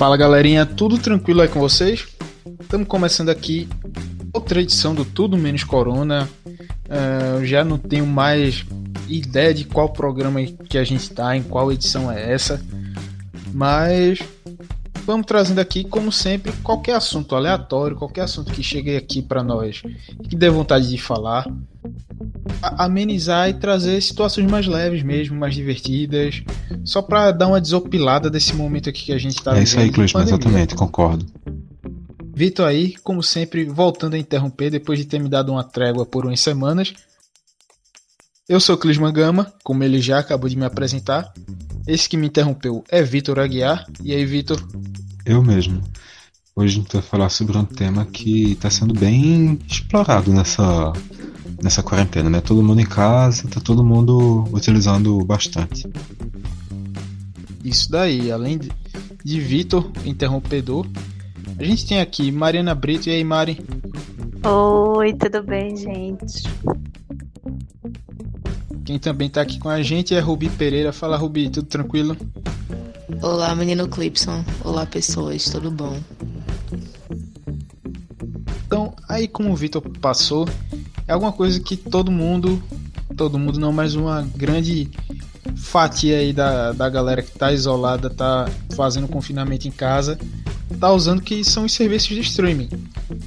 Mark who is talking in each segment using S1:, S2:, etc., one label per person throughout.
S1: Fala galerinha, tudo tranquilo aí com vocês? Estamos começando aqui outra edição do Tudo Menos Corona. Uh, já não tenho mais ideia de qual programa que a gente está, em qual edição é essa, mas vamos trazendo aqui, como sempre, qualquer assunto aleatório, qualquer assunto que chegue aqui para nós que dê vontade de falar, amenizar e trazer situações mais leves mesmo, mais divertidas, só para dar uma desopilada desse momento aqui que a gente
S2: vivendo. É isso aí, Clisman, exatamente, concordo.
S1: Vitor aí, como sempre, voltando a interromper depois de ter me dado uma trégua por umas semanas. Eu sou Clisman Gama, como ele já acabou de me apresentar. Esse que me interrompeu é Vitor Aguiar. E aí, Vitor?
S2: Eu mesmo. Hoje a gente vai falar sobre um tema que está sendo bem explorado nessa, nessa quarentena, né? Todo mundo em casa, tá todo mundo utilizando bastante.
S1: Isso daí, além de, de Vitor, interrompedor, a gente tem aqui Mariana Brito. E aí, Mari?
S3: Oi, tudo bem, gente?
S1: Quem também está aqui com a gente é Rubi Pereira. Fala, Rubi, tudo tranquilo?
S4: Olá, menino Clipson. Olá, pessoas, tudo bom?
S1: Então, aí como o Vitor passou, é alguma coisa que todo mundo, todo mundo não, mas uma grande fatia aí da, da galera que está isolada, está fazendo confinamento em casa, tá usando que são os serviços de streaming.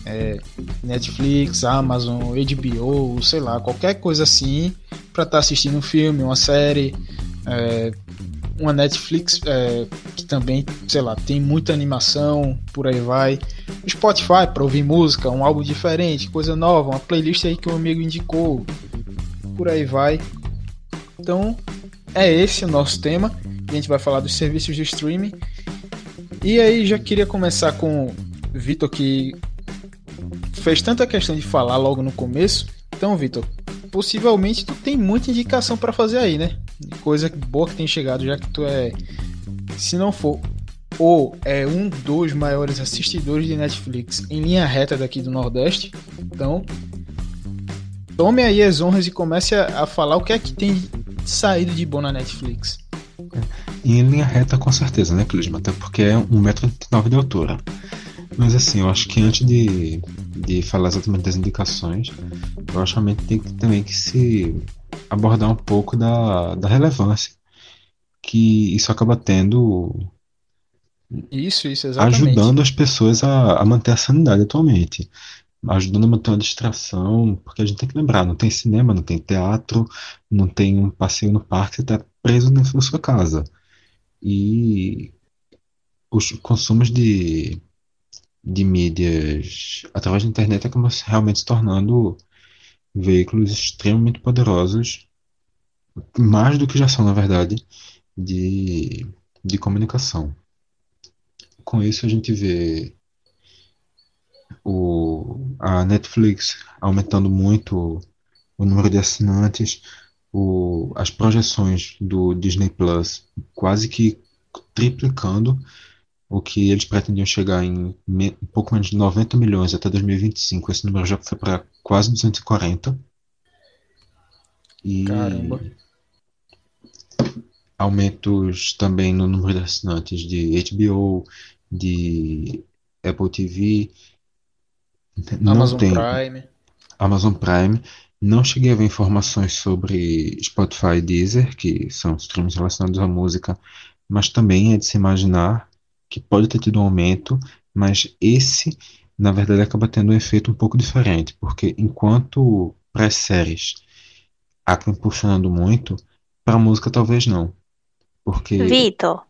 S1: É, Netflix, Amazon, HBO, sei lá, qualquer coisa assim para estar tá assistindo um filme, uma série, é, uma Netflix é, que também, sei lá, tem muita animação, por aí vai. O Spotify para ouvir música, um álbum diferente, coisa nova, uma playlist aí que um amigo indicou, por aí vai. Então, é esse o nosso tema. A gente vai falar dos serviços de streaming. E aí já queria começar com o Vitor que fez tanta questão de falar logo no começo. Então, Vitor, possivelmente tu tem muita indicação para fazer aí, né? Coisa boa que tem chegado, já que tu é, se não for ou é um dos maiores assistidores de Netflix em linha reta daqui do Nordeste. Então, tome aí as honras e comece a, a falar o que é que tem saído de bom na Netflix.
S2: Em linha reta, com certeza, né, Clisma? Até porque é um metro nove de altura. Mas assim, eu acho que antes de, de falar exatamente das indicações, eu acho que tem que, também que se abordar um pouco da, da relevância que isso acaba tendo.
S1: Isso, isso, exatamente.
S2: Ajudando as pessoas a, a manter a sanidade atualmente. Ajudando a manter uma distração, porque a gente tem que lembrar, não tem cinema, não tem teatro, não tem um passeio no parque, você está preso dentro da sua casa. E os consumos de de mídias através da internet acabam realmente se tornando veículos extremamente poderosos, mais do que já são, na verdade, de, de comunicação. Com isso, a gente vê o, a Netflix aumentando muito o número de assinantes, o, as projeções do Disney Plus quase que triplicando o que eles pretendiam chegar em um pouco menos de 90 milhões até 2025. Esse número já foi para quase 240. E
S1: Caramba.
S2: aumentos também no número de assinantes de HBO, de Apple TV,
S1: Amazon tem, Prime.
S2: Amazon Prime. Não cheguei a ver informações sobre Spotify e Deezer, que são streams relacionados à música, mas também é de se imaginar que pode ter tido um aumento, mas esse, na verdade, acaba tendo um efeito um pouco diferente, porque enquanto pré-séries acabam puxando muito, para música talvez não. Porque.
S3: Vitor,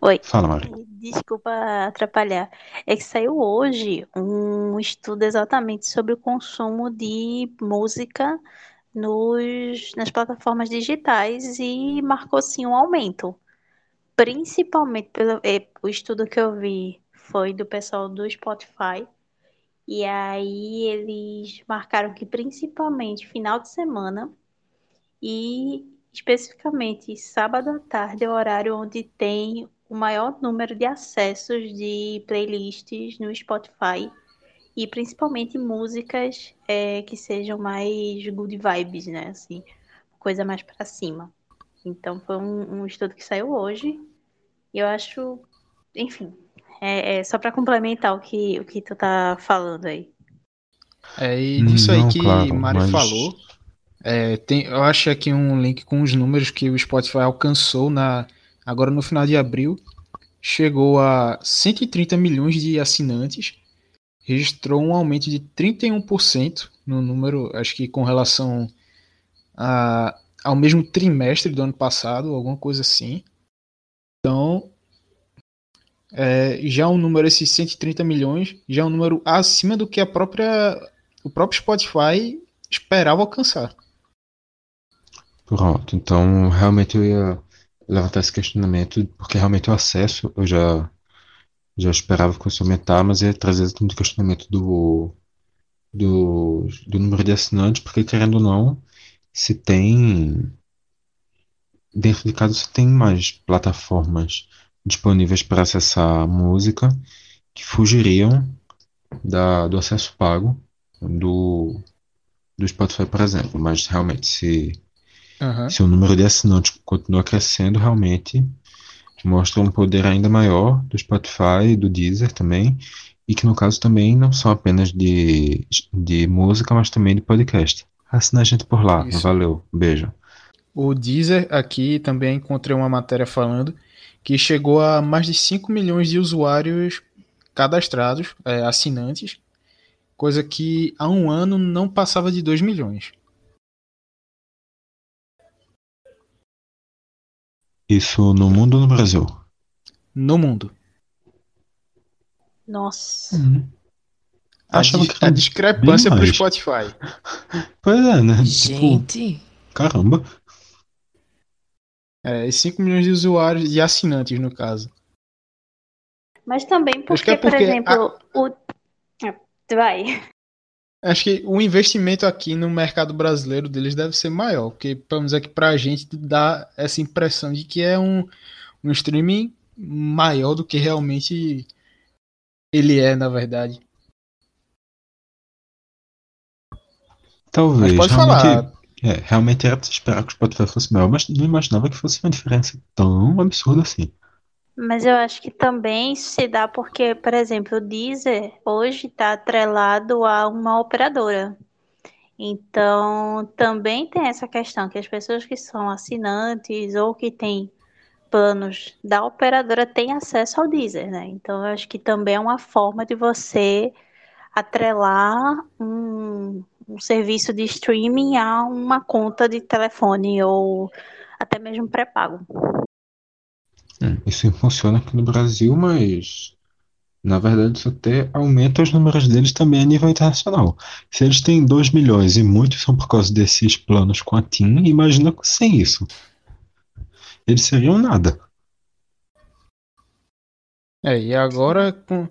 S3: oi.
S2: Fala, Mari.
S3: Desculpa atrapalhar. É que saiu hoje um estudo exatamente sobre o consumo de música nos, nas plataformas digitais e marcou sim um aumento principalmente pelo é, o estudo que eu vi foi do pessoal do Spotify. E aí eles marcaram que principalmente final de semana e especificamente sábado à tarde é o horário onde tem o maior número de acessos de playlists no Spotify e principalmente músicas é, que sejam mais good vibes, né? Assim, coisa mais para cima. Então foi um, um, estudo que saiu hoje. E eu acho, enfim, É, é só para complementar o que, o que tu tá falando aí.
S1: É, e disso aí que
S2: claro,
S1: Mari
S2: mas-
S1: falou, é, tem, eu acho aqui um link com os números que o Spotify alcançou na, agora no final de abril. Chegou a 130 milhões de assinantes, registrou um aumento de 31% no número, acho que com relação a, ao mesmo trimestre do ano passado, alguma coisa assim. Então, é, já um número, esses 130 milhões, já é um número acima do que a própria, o próprio Spotify esperava alcançar.
S2: Pronto, então realmente eu ia levantar esse questionamento, porque realmente o acesso eu já, já esperava que fosse aumentar, mas ia trazer muito questionamento do, do, do número de assinantes, porque querendo ou não, se tem. Dentro de casa, você tem mais plataformas disponíveis para acessar música que fugiriam da, do acesso pago do, do Spotify, por exemplo. Mas realmente, se,
S1: Aham.
S2: se o número de assinantes continua crescendo, realmente mostra um poder ainda maior do Spotify e do Deezer também. E que no caso também não são apenas de, de música, mas também de podcast. Assina a gente por lá.
S1: Isso.
S2: Valeu. Beijo.
S1: O Deezer aqui também encontrei uma matéria falando que chegou a mais de 5 milhões de usuários cadastrados, é, assinantes, coisa que há um ano não passava de 2 milhões.
S2: Isso no mundo ou no Brasil?
S1: No mundo.
S3: Nossa.
S1: A,
S2: Achava que
S1: a discrepância
S2: bem
S1: para o
S2: mais.
S1: Spotify.
S2: Pois é, né? Tipo,
S4: Gente,
S2: caramba.
S1: É, e 5 milhões de usuários, de assinantes no caso.
S3: Mas também porque,
S1: é
S3: por
S1: porque
S3: exemplo, o. Ah, Vai.
S1: Acho que o investimento aqui no mercado brasileiro deles deve ser maior, porque pelo menos aqui pra gente dá essa impressão de que é um, um streaming maior do que realmente ele é, na verdade.
S2: Talvez.
S1: Mas pode
S2: realmente,
S1: falar.
S2: É, realmente era de se esperar que o Spotify fosse maior, mas não imaginava que fosse uma diferença tão absurda assim.
S3: Mas eu acho que também se dá porque, por exemplo, o Deezer hoje está atrelado a uma operadora. Então, também tem essa questão que as pessoas que são assinantes ou que têm planos da operadora têm acesso ao Deezer, né? Então, eu acho que também é uma forma de você atrelar um, um serviço de streaming a uma conta de telefone ou até mesmo pré-pago.
S2: Hum, Isso funciona aqui no Brasil, mas na verdade isso até aumenta os números deles também a nível internacional. Se eles têm 2 milhões e muitos são por causa desses planos com a TIM, imagina sem isso. Eles seriam nada.
S1: É, e agora com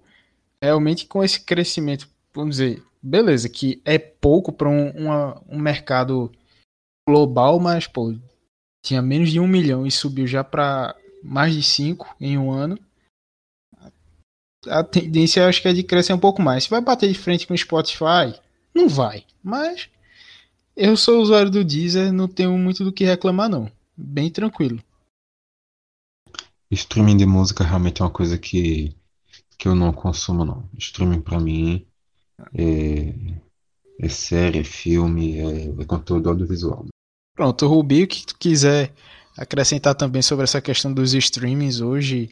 S1: realmente com esse crescimento, vamos dizer, beleza, que é pouco para um, um mercado global, mas pô, tinha menos de um milhão e subiu já para mais de 5 em um ano. A tendência acho que é de crescer um pouco mais. Se vai bater de frente com o Spotify, não vai. Mas eu sou usuário do Deezer, não tenho muito do que reclamar não. Bem tranquilo.
S2: Streaming de música realmente é uma coisa que, que eu não consumo, não. Streaming pra mim é, é série, é filme, é, é conteúdo audiovisual.
S1: Pronto, Rubi, o que tu quiser acrescentar também sobre essa questão dos streamings hoje,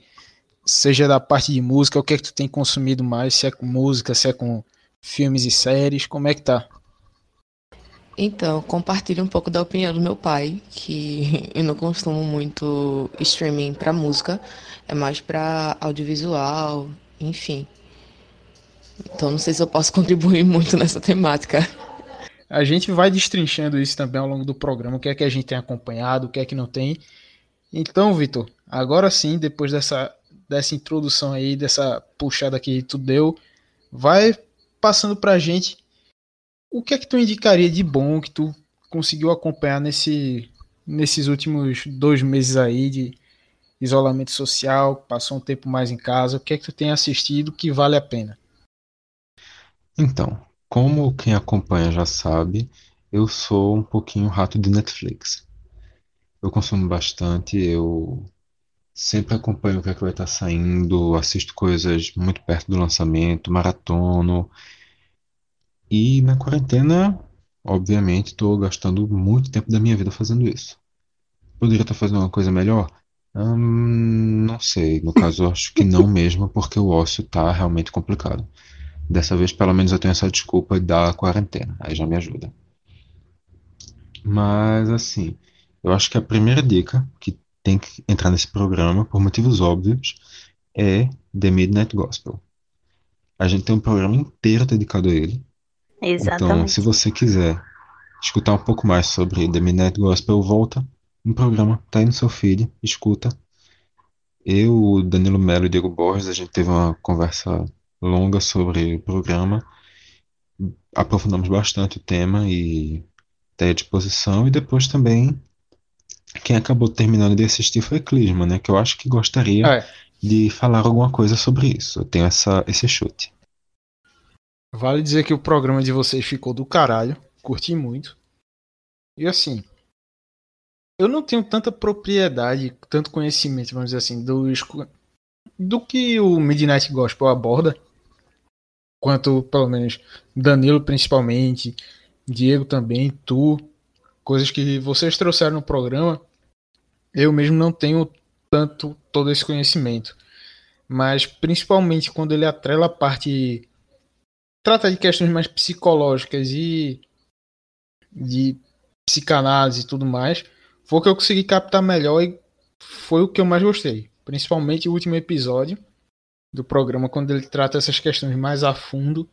S1: seja da parte de música, o que é que tu tem consumido mais, se é com música, se é com filmes e séries, como é que tá?
S4: então, compartilho um pouco da opinião do meu pai, que eu não consumo muito streaming pra música, é mais pra audiovisual, enfim. Então, não sei se eu posso contribuir muito nessa temática.
S1: A gente vai destrinchando isso também ao longo do programa, o que é que a gente tem acompanhado, o que é que não tem. Então, Vitor, agora sim, depois dessa, dessa introdução aí, dessa puxada que tu deu, vai passando pra gente o que é que tu indicaria de bom que tu conseguiu acompanhar nesse, nesses últimos dois meses aí de isolamento social, passou um tempo mais em casa, o que é que tu tem assistido que vale a pena?
S2: Então, como quem acompanha já sabe, eu sou um pouquinho rato de Netflix. Eu consumo bastante, eu Sempre acompanho o que é que vai estar saindo, assisto coisas muito perto do lançamento, maratono. E na quarentena, obviamente, estou gastando muito tempo da minha vida fazendo isso. Poderia estar fazendo uma coisa melhor? Hum, não sei. No caso, acho que não mesmo, porque o ócio tá realmente complicado. Dessa vez, pelo menos, eu tenho essa desculpa da quarentena. Aí já me ajuda. Mas, assim, eu acho que a primeira dica que tem que entrar nesse programa, por motivos óbvios, é The Midnight Gospel. A gente tem um programa inteiro dedicado a ele. Então,
S3: Exatamente.
S2: se você quiser escutar um pouco mais sobre The Midnight Gospel, volta no programa, tá aí no seu feed, escuta. Eu, o Danilo Melo e Diego Borges, a gente teve uma conversa longa sobre o programa, aprofundamos bastante o tema e aí à disposição. E depois também, quem acabou terminando de assistir foi Clisma, né? Que eu acho que gostaria
S1: É,
S2: de falar alguma coisa sobre isso. Eu tenho essa, esse chute.
S1: vale dizer que o programa de vocês ficou do caralho. Curti muito. E assim, eu não tenho tanta propriedade, tanto conhecimento, vamos dizer assim, dos, do que o Midnight Gospel aborda, quanto pelo menos Danilo principalmente, Diego também, tu, coisas que vocês trouxeram no programa, eu mesmo não tenho tanto todo esse conhecimento. Mas principalmente quando ele atrela a parte. Trata de questões mais psicológicas e de psicanálise e tudo mais, foi o que eu consegui captar melhor e foi o que eu mais gostei. Principalmente o último episódio do programa, quando ele trata essas questões mais a fundo,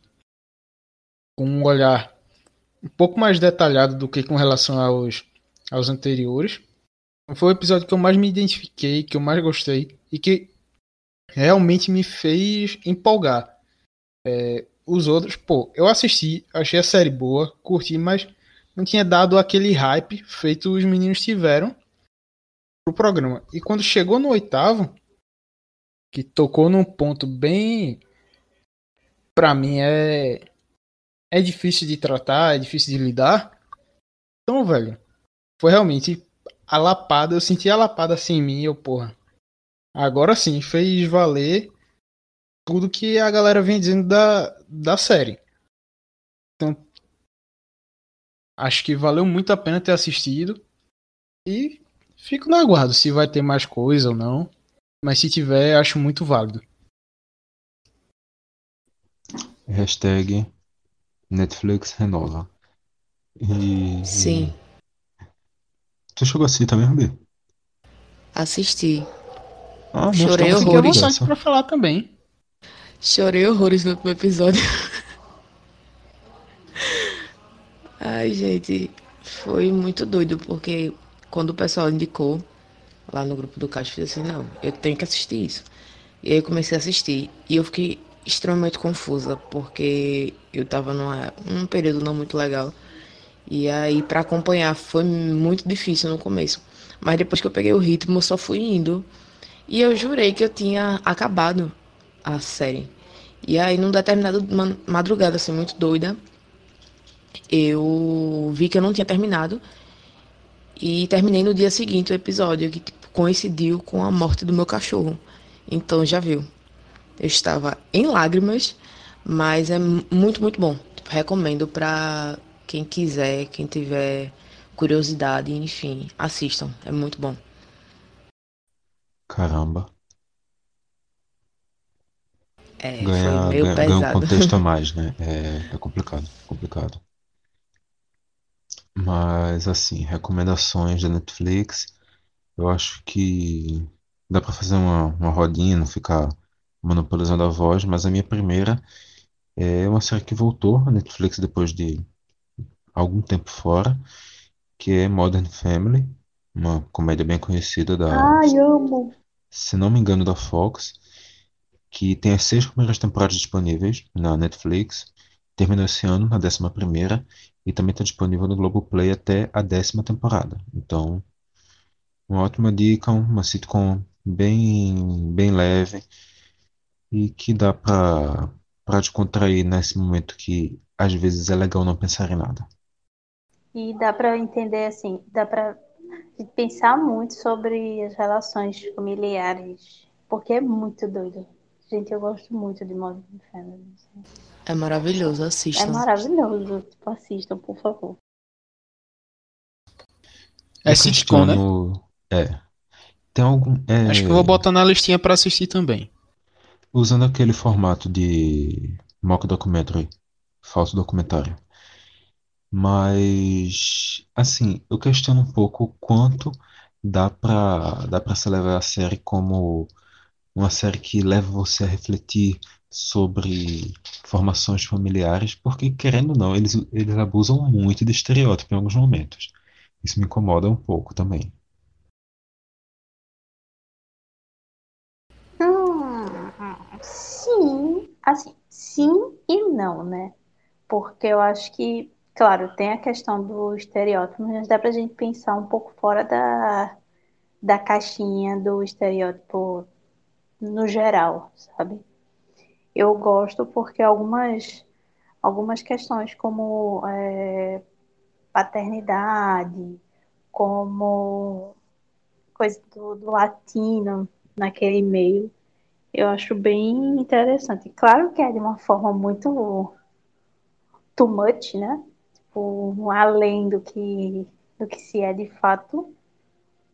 S1: com um olhar um pouco mais detalhado do que com relação aos, aos anteriores. Foi o episódio que eu mais me identifiquei, que eu mais gostei e que realmente me fez empolgar. É, os outros, pô, eu assisti, achei a série boa, curti, mas não tinha dado aquele hype feito os meninos tiveram pro programa. E quando chegou no oitavo, que tocou num ponto bem. Pra mim é. É difícil de tratar, é difícil de lidar. Então, velho, foi realmente a lapada. Eu senti a lapada assim em mim, eu, porra. Agora sim, fez valer tudo que a galera vem dizendo da, da série. Então, acho que valeu muito a pena ter assistido. E fico no aguardo se vai ter mais coisa ou não. Mas se tiver, acho muito válido.
S2: Hashtag Netflix renova. E.
S4: Sim,
S2: Tu chegou assim também, Rubi?
S4: assisti.
S2: Ah,
S4: Chorei
S1: à
S4: horrores.
S1: vontade pra falar também.
S4: Chorei horrores no último episódio. Ai, gente, foi muito doido, porque quando o pessoal indicou lá no grupo do Caixa, eu fiz assim, não, eu tenho que assistir isso. E aí eu comecei a assistir. E eu fiquei extremamente confusa, porque eu tava numa, num período não muito legal. E aí, pra acompanhar, foi muito difícil no começo. Mas depois que eu peguei o ritmo, eu só fui indo. E eu jurei que eu tinha acabado a série. E aí, num determinado ma- madrugada, assim, muito doida, eu vi que eu não tinha terminado. E terminei no dia seguinte o episódio, que tipo, coincidiu com a morte do meu cachorro. Então, já viu. Eu estava em lágrimas, mas é mu- muito, muito bom. Tipo, recomendo pra quem quiser, quem tiver curiosidade, enfim, assistam. É muito bom.
S2: Caramba.
S4: É, foi
S2: Ganha,
S4: meio
S2: ganha, ganha um
S4: pesado.
S2: contexto a mais, né? É, é complicado, complicado. Mas, assim, recomendações da Netflix, eu acho que dá pra fazer uma, uma rodinha, não ficar monopolizando a voz, mas a minha primeira é uma série que voltou à Netflix depois de algum tempo fora, que é Modern Family, uma comédia bem conhecida da,
S3: Ai, amo.
S2: se não me engano, da Fox, que tem as seis primeiras temporadas disponíveis na Netflix. Terminou esse ano, na décima primeira, e também está disponível no Globoplay até a décima temporada. Então, uma ótima dica, uma sitcom bem, bem leve e que dá para para descontrair nesse momento que às vezes é legal não pensar em nada.
S3: E dá pra entender assim, dá de pensar muito sobre as relações familiares, porque é muito doido. Gente, eu gosto muito de Modern Family.
S4: É maravilhoso,
S3: É
S4: assistam.
S3: maravilhoso. Tipo, assistam, por favor.
S1: É
S2: Eu
S1: sitcom, né?
S2: É. Tem algum. é,
S1: Acho que eu vou botar na listinha pra assistir também.
S2: Usando aquele formato de mock documentary, falso documentário. Mas, assim, eu questiono um pouco o quanto dá pra, dá pra se levar a série como uma série que leva você a refletir sobre formações familiares, porque, querendo ou não, eles, eles abusam muito de estereótipo em alguns momentos. Isso me incomoda um pouco também.
S3: Hum, sim, assim, sim e não, né? Porque eu acho que, claro, tem a questão do estereótipo, mas dá pra gente pensar um pouco fora da, da caixinha do estereótipo no geral, sabe? Eu gosto porque algumas, algumas questões como é, paternidade, como coisa do, do latino naquele meio, eu acho bem interessante. Claro que é de uma forma muito too much, né? Tipo, além do que, do que se é de fato,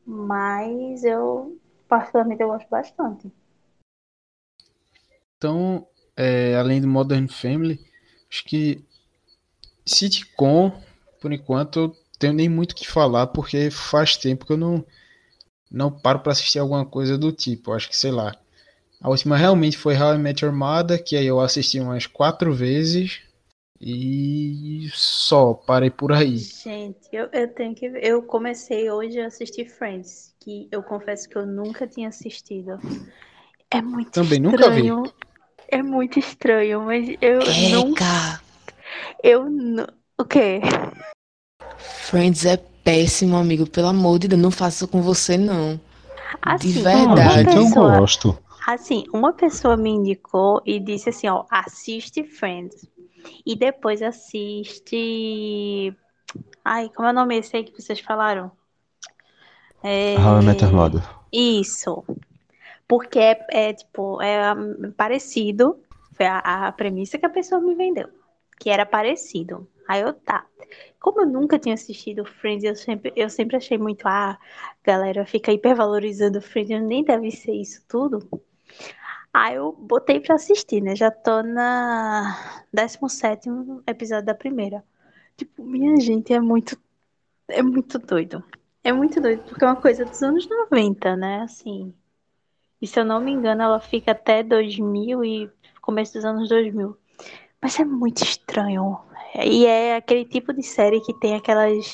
S3: mas eu, particularmente, eu gosto bastante.
S1: Então, é, além do Modern Family, acho que sitcom, por enquanto, eu tenho nem muito o que falar, porque faz tempo que eu não, não paro pra assistir alguma coisa do tipo. Acho que, sei lá. A última realmente foi How I Met Your Mother, que aí eu assisti umas quatro vezes. E só, parei por aí.
S3: Gente, eu, eu tenho que. Eu comecei hoje a assistir Friends, que eu confesso que eu nunca tinha assistido. É muito
S1: Também nunca vi.
S3: É muito estranho, mas eu não.
S4: Eca!
S3: Eu não. O quê?
S4: Friends é péssimo, amigo. Pelo amor de Deus, não faça isso com você, não.
S3: Assim,
S4: De
S3: uma
S2: Ah,
S4: verdade.
S2: eu gosto.
S3: assim, uma pessoa me indicou e disse assim, ó, assiste Friends. E depois assiste. Ai, como é o nome esse aí que vocês falaram? É...
S2: How I Met Your Mother.
S3: Isso. Porque é, é, tipo, é hum, parecido. Foi a, a premissa que a pessoa me vendeu. Que era parecido. Aí eu, tá. Como eu nunca tinha assistido Friends, eu sempre, eu sempre achei muito, ah, galera fica hipervalorizando Friends, nem deve ser isso tudo. Aí eu botei pra assistir, né? Já tô na 17 episódio da primeira. Tipo, minha gente, é muito, é muito doido. É muito doido, porque é uma coisa dos anos 90, né? Assim. E se eu não me engano, ela fica até 2000 e começo dos anos 2000. Mas é muito estranho. E é aquele tipo de série que tem aquelas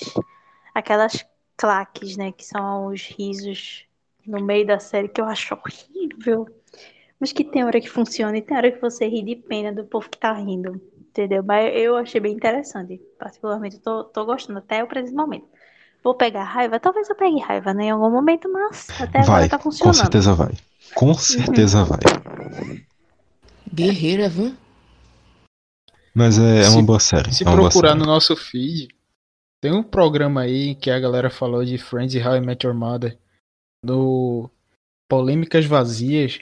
S3: aquelas claques, né, que são os risos no meio da série que eu acho horrível. Mas que tem hora que funciona e tem hora que você ri de pena do povo que tá rindo. Entendeu? Mas eu achei bem interessante. Particularmente, eu tô, tô gostando até o presente momento. Vou pegar raiva? Talvez eu pegue raiva, né, em algum momento, mas até agora
S2: Vai,
S3: tá
S2: com
S3: funcionando.
S2: certeza vai. Com certeza vai.
S4: Guerreira, viu?
S2: Mas é, é
S1: Se-
S2: uma boa série.
S1: Se
S2: é
S1: procurar
S2: série.
S1: no nosso feed, tem um programa aí que a galera falou de Friends e How I Met Your Mother no Polêmicas Vazias,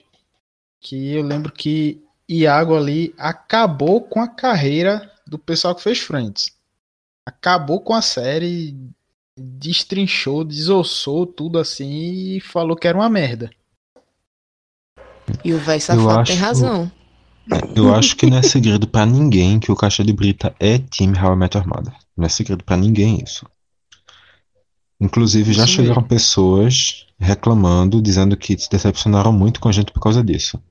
S1: que eu lembro que Iago ali acabou com a carreira do pessoal que fez Friends. Acabou com a série, destrinchou, desossou tudo assim e falou que era uma merda.
S4: E o velho safado tem
S2: acho-
S4: razão.
S2: Eu acho que não é segredo pra ninguém que o Caixa de Brita é time How I Met Your Mother. Não é segredo pra ninguém isso. Inclusive, já
S1: Isso
S2: chegaram pessoas reclamando, dizendo que se decepcionaram muito com a gente por causa disso.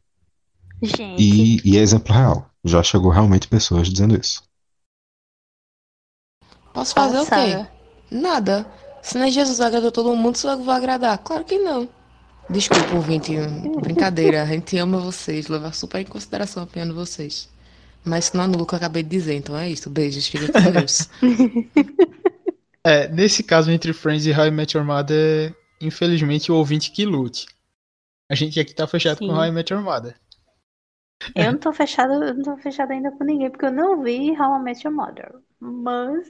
S3: Gente,
S2: E, e é exemplo real. Já chegou realmente pessoas dizendo isso.
S4: Posso fazer o quê? Nada. Se não é Jesus agradou todo mundo, só eu vou agradar. Claro que não. Desculpa, ouvinte. Brincadeira. A gente ama vocês. Leva super em consideração a opinião de vocês. Mas isso não anula o que eu acabei de dizer. Então é isso. Beijos. Fica com Deus.
S1: É, nesse caso entre Friends e How I Met Your Mother, infelizmente o ouvinte que lute. A gente aqui tá fechado
S3: Sim.
S1: com How I Met Your Mother.
S3: Eu não tô fechada, eu não tô fechada ainda com ninguém, porque eu não vi How I Met Your Mother. Mas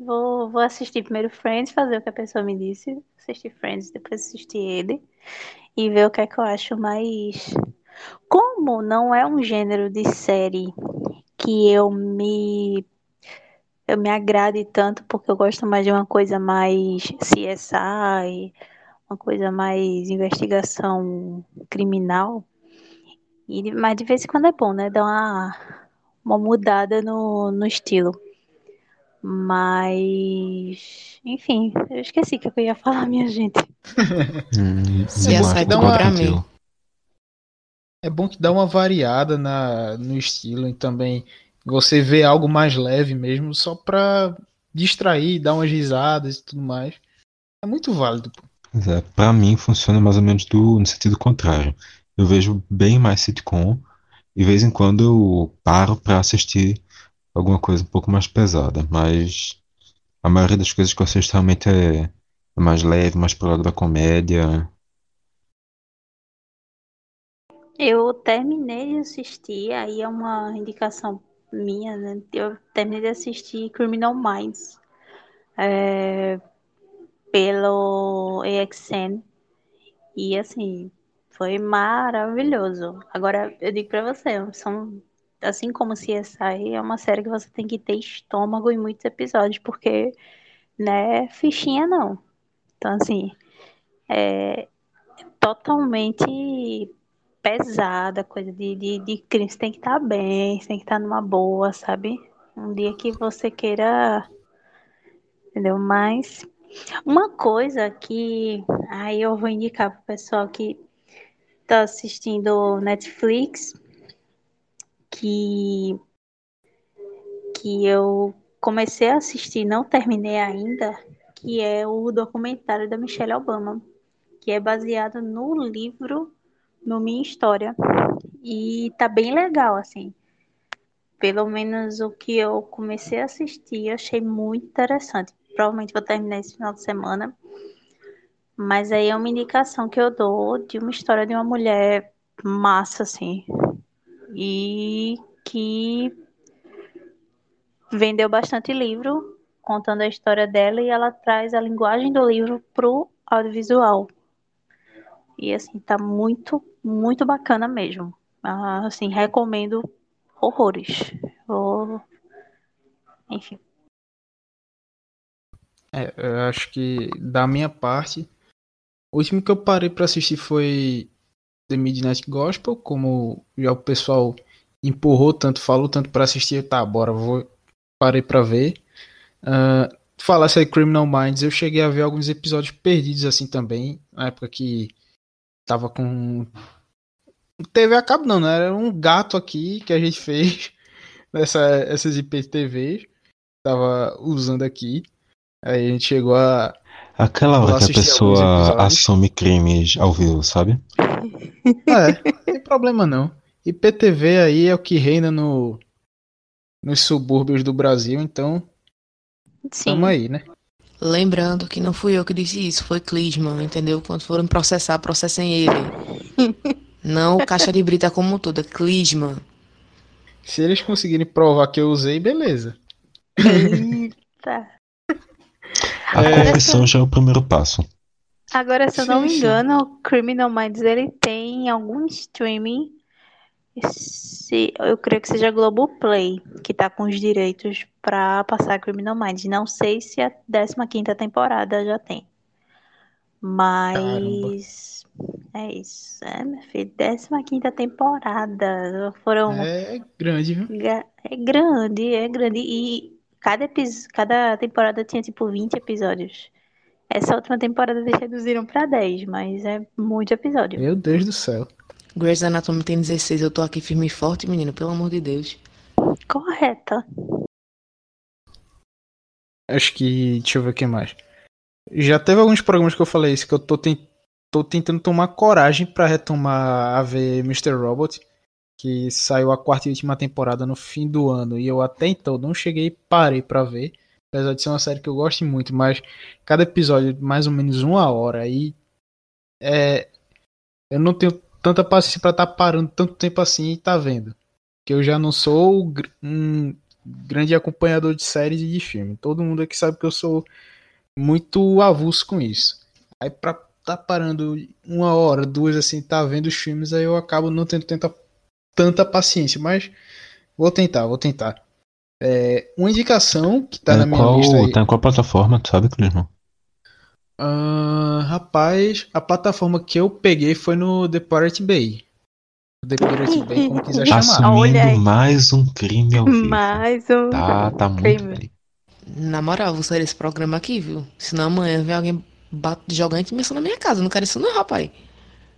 S3: Vou, vou assistir primeiro Friends, fazer o que a pessoa me disse. Assistir Friends, depois assistir ele. E ver o que é que eu acho mais. Como não é um gênero de série que eu me. Eu me agrade tanto, porque eu gosto mais de uma coisa mais CSI, uma coisa mais investigação criminal. E, mas de vez em quando é bom, né? Dar uma, uma mudada no, no estilo. Mas. Enfim, eu esqueci o que eu ia falar, minha gente.
S2: Hum,
S4: é
S2: que
S4: bom pra
S2: contigo.
S4: mim.
S1: É bom que dá uma variada na, no estilo e também você vê algo mais leve mesmo, só pra distrair, dar umas risadas e tudo mais. É muito válido.
S2: é, pra mim funciona mais ou menos do, no sentido contrário. Eu vejo bem mais sitcom e de vez em quando eu paro pra assistir alguma coisa um pouco mais pesada, mas a maioria das coisas que eu assisto realmente é, é mais leve, mais pro lado da comédia.
S3: Eu terminei de assistir, aí é uma indicação minha, né? Eu terminei de assistir Criminal Minds é, pelo AXN e assim foi maravilhoso. Agora eu digo pra você, são assim como CSI, é uma série que você tem que ter estômago em muitos episódios, porque não é fichinha não. Então assim, é totalmente pesada, coisa de, de, de crime. Você tem que estar bem, você tem que estar numa boa, sabe? Um dia que você queira. Entendeu? Mas uma coisa que aí eu vou indicar pro pessoal que tá assistindo Netflix, que, que eu comecei a assistir, não terminei ainda, que é o documentário da Michelle Obama, que é baseado no livro no Minha História. E tá bem legal, assim. Pelo menos o que eu comecei a assistir, eu achei muito interessante. Provavelmente vou terminar esse final de semana. Mas aí é uma indicação que eu dou de uma história de uma mulher massa, assim. E que vendeu bastante livro contando a história dela e ela traz a linguagem do livro pro audiovisual. E assim, tá muito, muito bacana mesmo. Ah, assim, recomendo horrores. Vou- Enfim.
S1: É, eu acho que da minha parte, o último que eu parei pra assistir foi The Midnight Gospel, como já o pessoal empurrou tanto, falou tanto pra assistir, tá, bora, vou parei pra ver. Ah, falasse aí Criminal Minds, eu cheguei a ver alguns episódios perdidos assim também, na época que tava com TV a cabo não, né? Era um gato aqui que a gente fez nessa essas IPTVs, tava usando aqui. Aí a gente chegou a
S2: Aquela hora que a pessoa assume crimes ao vivo, sabe?
S1: É, não tem problema não. IPTV aí é o que reina no nos subúrbios do Brasil, então
S3: Sim.
S1: tamo aí, né?
S4: Lembrando que não fui eu que disse isso, foi Clisman, entendeu? Quando forem processar, processem ele. Não o caixa de brita como toda, Clisman.
S1: Se eles conseguirem provar que eu usei, beleza.
S3: Eita.
S2: A
S1: É.
S2: confissão já é o primeiro passo.
S3: Agora, se eu não me engano, o Criminal Minds ele tem algum streaming. Se, eu creio que seja Globoplay, que tá com os direitos pra passar Criminal Minds. Não sei se a 15 temporada já tem. Mas é isso. É, meu filho, 15 temporada. Foram
S1: É grande, viu?
S3: É grande, é grande. E cada, cada temporada tinha tipo 20 episódios. Essa última temporada eles reduziram pra 10, mas é muito episódio.
S1: Meu Deus do céu.
S4: Grey's Anatomy tem 16, eu tô aqui firme e forte, menino, pelo amor de Deus.
S3: Correta.
S1: Acho que. Deixa eu ver o que mais. Já teve alguns programas que eu falei isso, que eu tô, ten- tô tentando tomar coragem pra retomar a ver Mr. Robot, que saiu a quarta e última temporada no fim do ano, e eu até então não cheguei e parei pra ver. Apesar de ser uma série que eu gosto muito, mas cada episódio mais ou menos uma hora, aí. É. Eu não tenho tanta paciência pra estar parando tanto tempo assim e tá vendo. Que eu já não sou um grande acompanhador de séries e de filme. Todo mundo aqui sabe que eu sou muito avulso com isso. Aí pra tá parando uma hora, duas assim, tá vendo os filmes, aí eu acabo não tendo tanta, tanta paciência, mas vou tentar, vou tentar. É, uma indicação que tá,
S2: Tá
S1: na minha
S2: qual,
S1: lista aí.
S2: tá em qual plataforma, tu sabe, Clisman?
S1: Ah, rapaz, a plataforma que eu peguei foi no The Pirate Bay. The Pirate Bay, como quiser chamar.
S2: Assumindo mais um crime ao vivo.
S3: Mais um.
S2: Tá, tá muito
S3: crime.
S2: bem.
S4: Na moral, vou sair desse programa aqui, viu? Senão amanhã vem alguém bate, jogar intimação na minha casa. Não quero isso não, rapaz.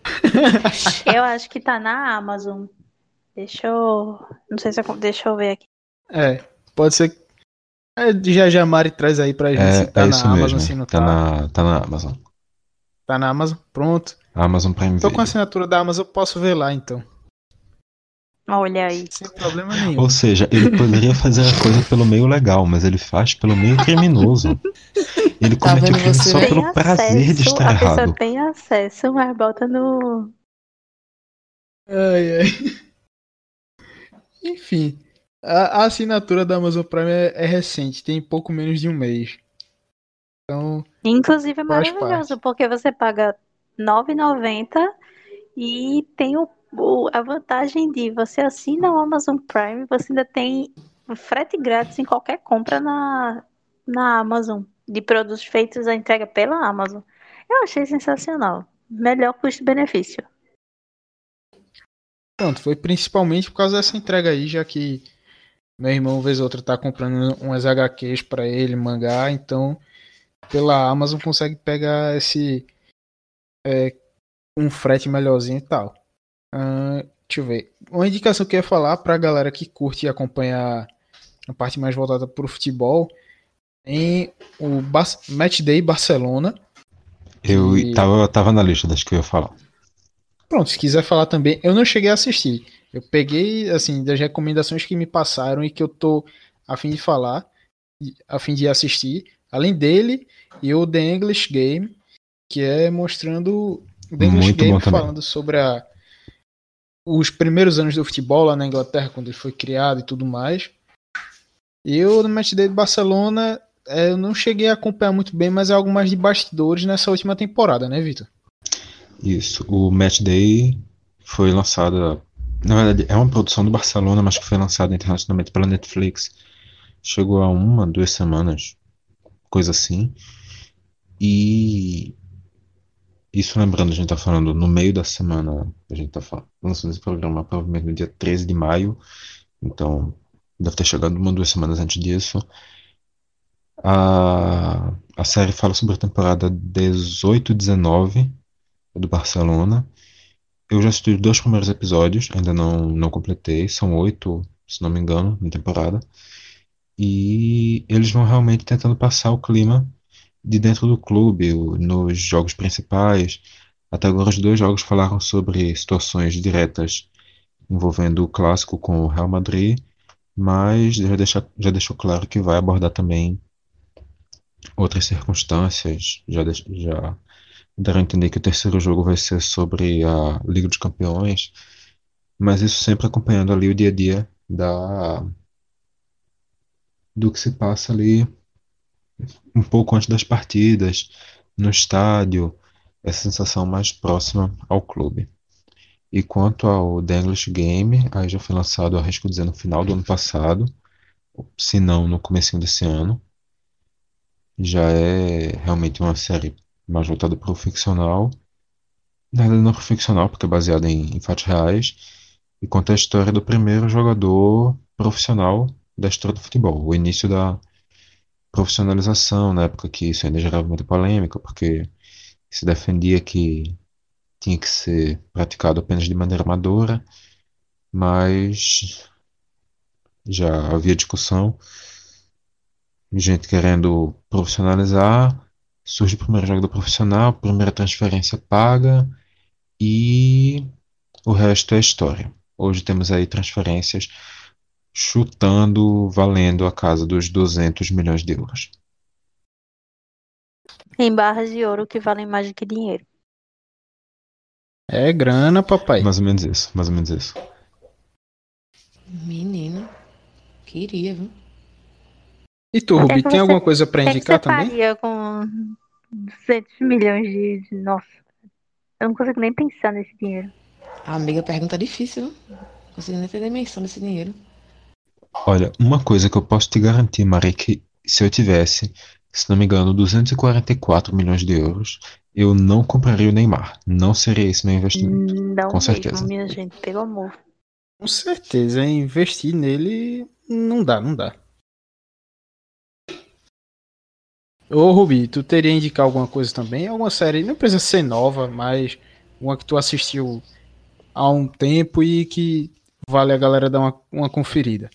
S3: Eu acho que tá na Amazon. Deixa eu. Não sei se eu. Deixa eu ver aqui.
S1: É, pode ser. que- É, já já a Mari traz aí pra gente
S2: É,
S1: se tá
S2: é
S1: na
S2: isso
S1: Amazon,
S2: mesmo.
S1: se não
S2: tá,
S1: tá.
S2: na, tá na Amazon.
S1: Tá na Amazon, pronto.
S2: Amazon Prime
S1: Tô com a assinatura da Amazon, eu posso ver lá então.
S3: Olha aí.
S1: Sem problema nenhum.
S2: Ou seja, ele poderia fazer a coisa pelo meio legal, mas ele faz pelo meio criminoso. Ele
S4: Tá
S2: comete o crime
S4: você,
S2: só pelo prazer de estar
S3: a pessoa
S2: errado.
S3: tem acesso, mas bota no.
S1: Ai, ai. Enfim, a, a assinatura da Amazon Prime é, é recente, tem pouco menos de um mês. Então,
S3: Inclusive é maravilhoso, porque você paga R$ 9,90 e tem o, o- a vantagem de você assina o Amazon Prime, você ainda tem frete grátis em qualquer compra na, na Amazon, de produtos feitos a entrega pela Amazon. Eu achei sensacional. Melhor custo-benefício.
S1: pronto, foi principalmente por causa dessa entrega aí, já que meu irmão, vez ou outra, tá comprando umas HQs pra ele, mangá, então pela Amazon consegue pegar esse. é, um frete melhorzinho e tal. Ah, deixa eu ver. Uma indicação que eu ia falar pra galera que curte acompanhar a parte mais voltada pro futebol tem o Bar Match Day Barcelona.
S2: Eu
S1: E-
S2: tava, tava na lista das que eu ia falar.
S1: Pronto, se quiser falar também, eu não cheguei a assistir. Eu peguei, assim, das recomendações que me passaram e que eu tô a fim de falar, a fim de assistir. Além dele, e o The English Game, que é mostrando o The English
S2: Muito
S1: Game falando sobre a, os primeiros anos do futebol lá na Inglaterra, quando ele foi criado e tudo mais. E o Match Day de Barcelona, é, eu não cheguei a acompanhar muito bem, mas é algo mais de bastidores nessa última temporada, né, Vitor?
S2: Isso. O Match Day foi lançado. Na verdade, é uma produção do Barcelona, mas que foi lançada internacionalmente pela Netflix. Chegou a uma, duas semanas, coisa assim. E isso lembrando, a gente tá falando no meio da semana, a gente tá falando, lançando esse programa provavelmente no dia 13 de maio. Então, deve ter chegado uma, duas semanas antes disso. A, a série fala sobre a temporada 18 e 19 do Barcelona. Eu já assisti os dois primeiros episódios, ainda não, não completei, são oito, se não me engano, na temporada. E eles vão realmente tentando passar o clima de dentro do clube, nos jogos principais. Até agora, os dois jogos falaram sobre situações diretas envolvendo o clássico com o Real Madrid, mas já, deixa, já deixou claro que vai abordar também outras circunstâncias. Já, já deram a entender que o terceiro jogo vai ser sobre a Liga dos Campeões, mas isso sempre acompanhando ali o dia a dia da do que se passa ali um pouco antes das partidas, no estádio, essa sensação mais próxima ao clube. E quanto ao The English Game, aí já foi lançado, arrisco dizer, no final do ano passado, se não no comecinho desse ano. Já é realmente uma série mais voltada para o ficcional. Na verdade, não ficcional, porque é baseada em, em fatos reais. E conta a história do primeiro jogador profissional da história do futebol. O início da profissionalização, na época que isso ainda gerava muita polêmica, porque se defendia que tinha que ser praticado apenas de maneira amadora, mas já havia discussão, gente querendo profissionalizar, surge o primeiro jogador profissional, primeira transferência paga e o resto é história. Hoje temos aí transferências chutando, valendo a casa dos 200 milhões de euros.
S3: Em barras de ouro que valem mais do que dinheiro.
S1: É grana, papai.
S2: Mais ou menos isso, mais ou menos isso.
S4: Menino, Queria, viu?
S1: E tu,
S3: é
S1: Rubi,
S3: que
S1: tem
S3: você-
S1: alguma coisa pra
S3: O que é
S1: indicar
S3: você
S1: também?
S3: faria com 200 milhões de. Nossa. Eu não consigo nem pensar nesse dinheiro.
S4: A amiga pergunta difícil, viu? Não consigo nem ter dimensão desse dinheiro.
S2: Olha, uma coisa que eu posso te garantir, Mari, que se eu tivesse, se não me engano, 244 milhões de euros, eu não compraria o Neymar. Não seria esse meu investimento.
S3: Não
S2: Com
S3: mesmo,
S2: certeza.
S3: minha gente, pelo amor.
S1: Com certeza, investir nele não dá, não dá. Ô Rubi, tu teria indicar alguma coisa também? Alguma série, não precisa ser nova, mas uma que tu assistiu há um tempo e que vale a galera dar uma, uma conferida.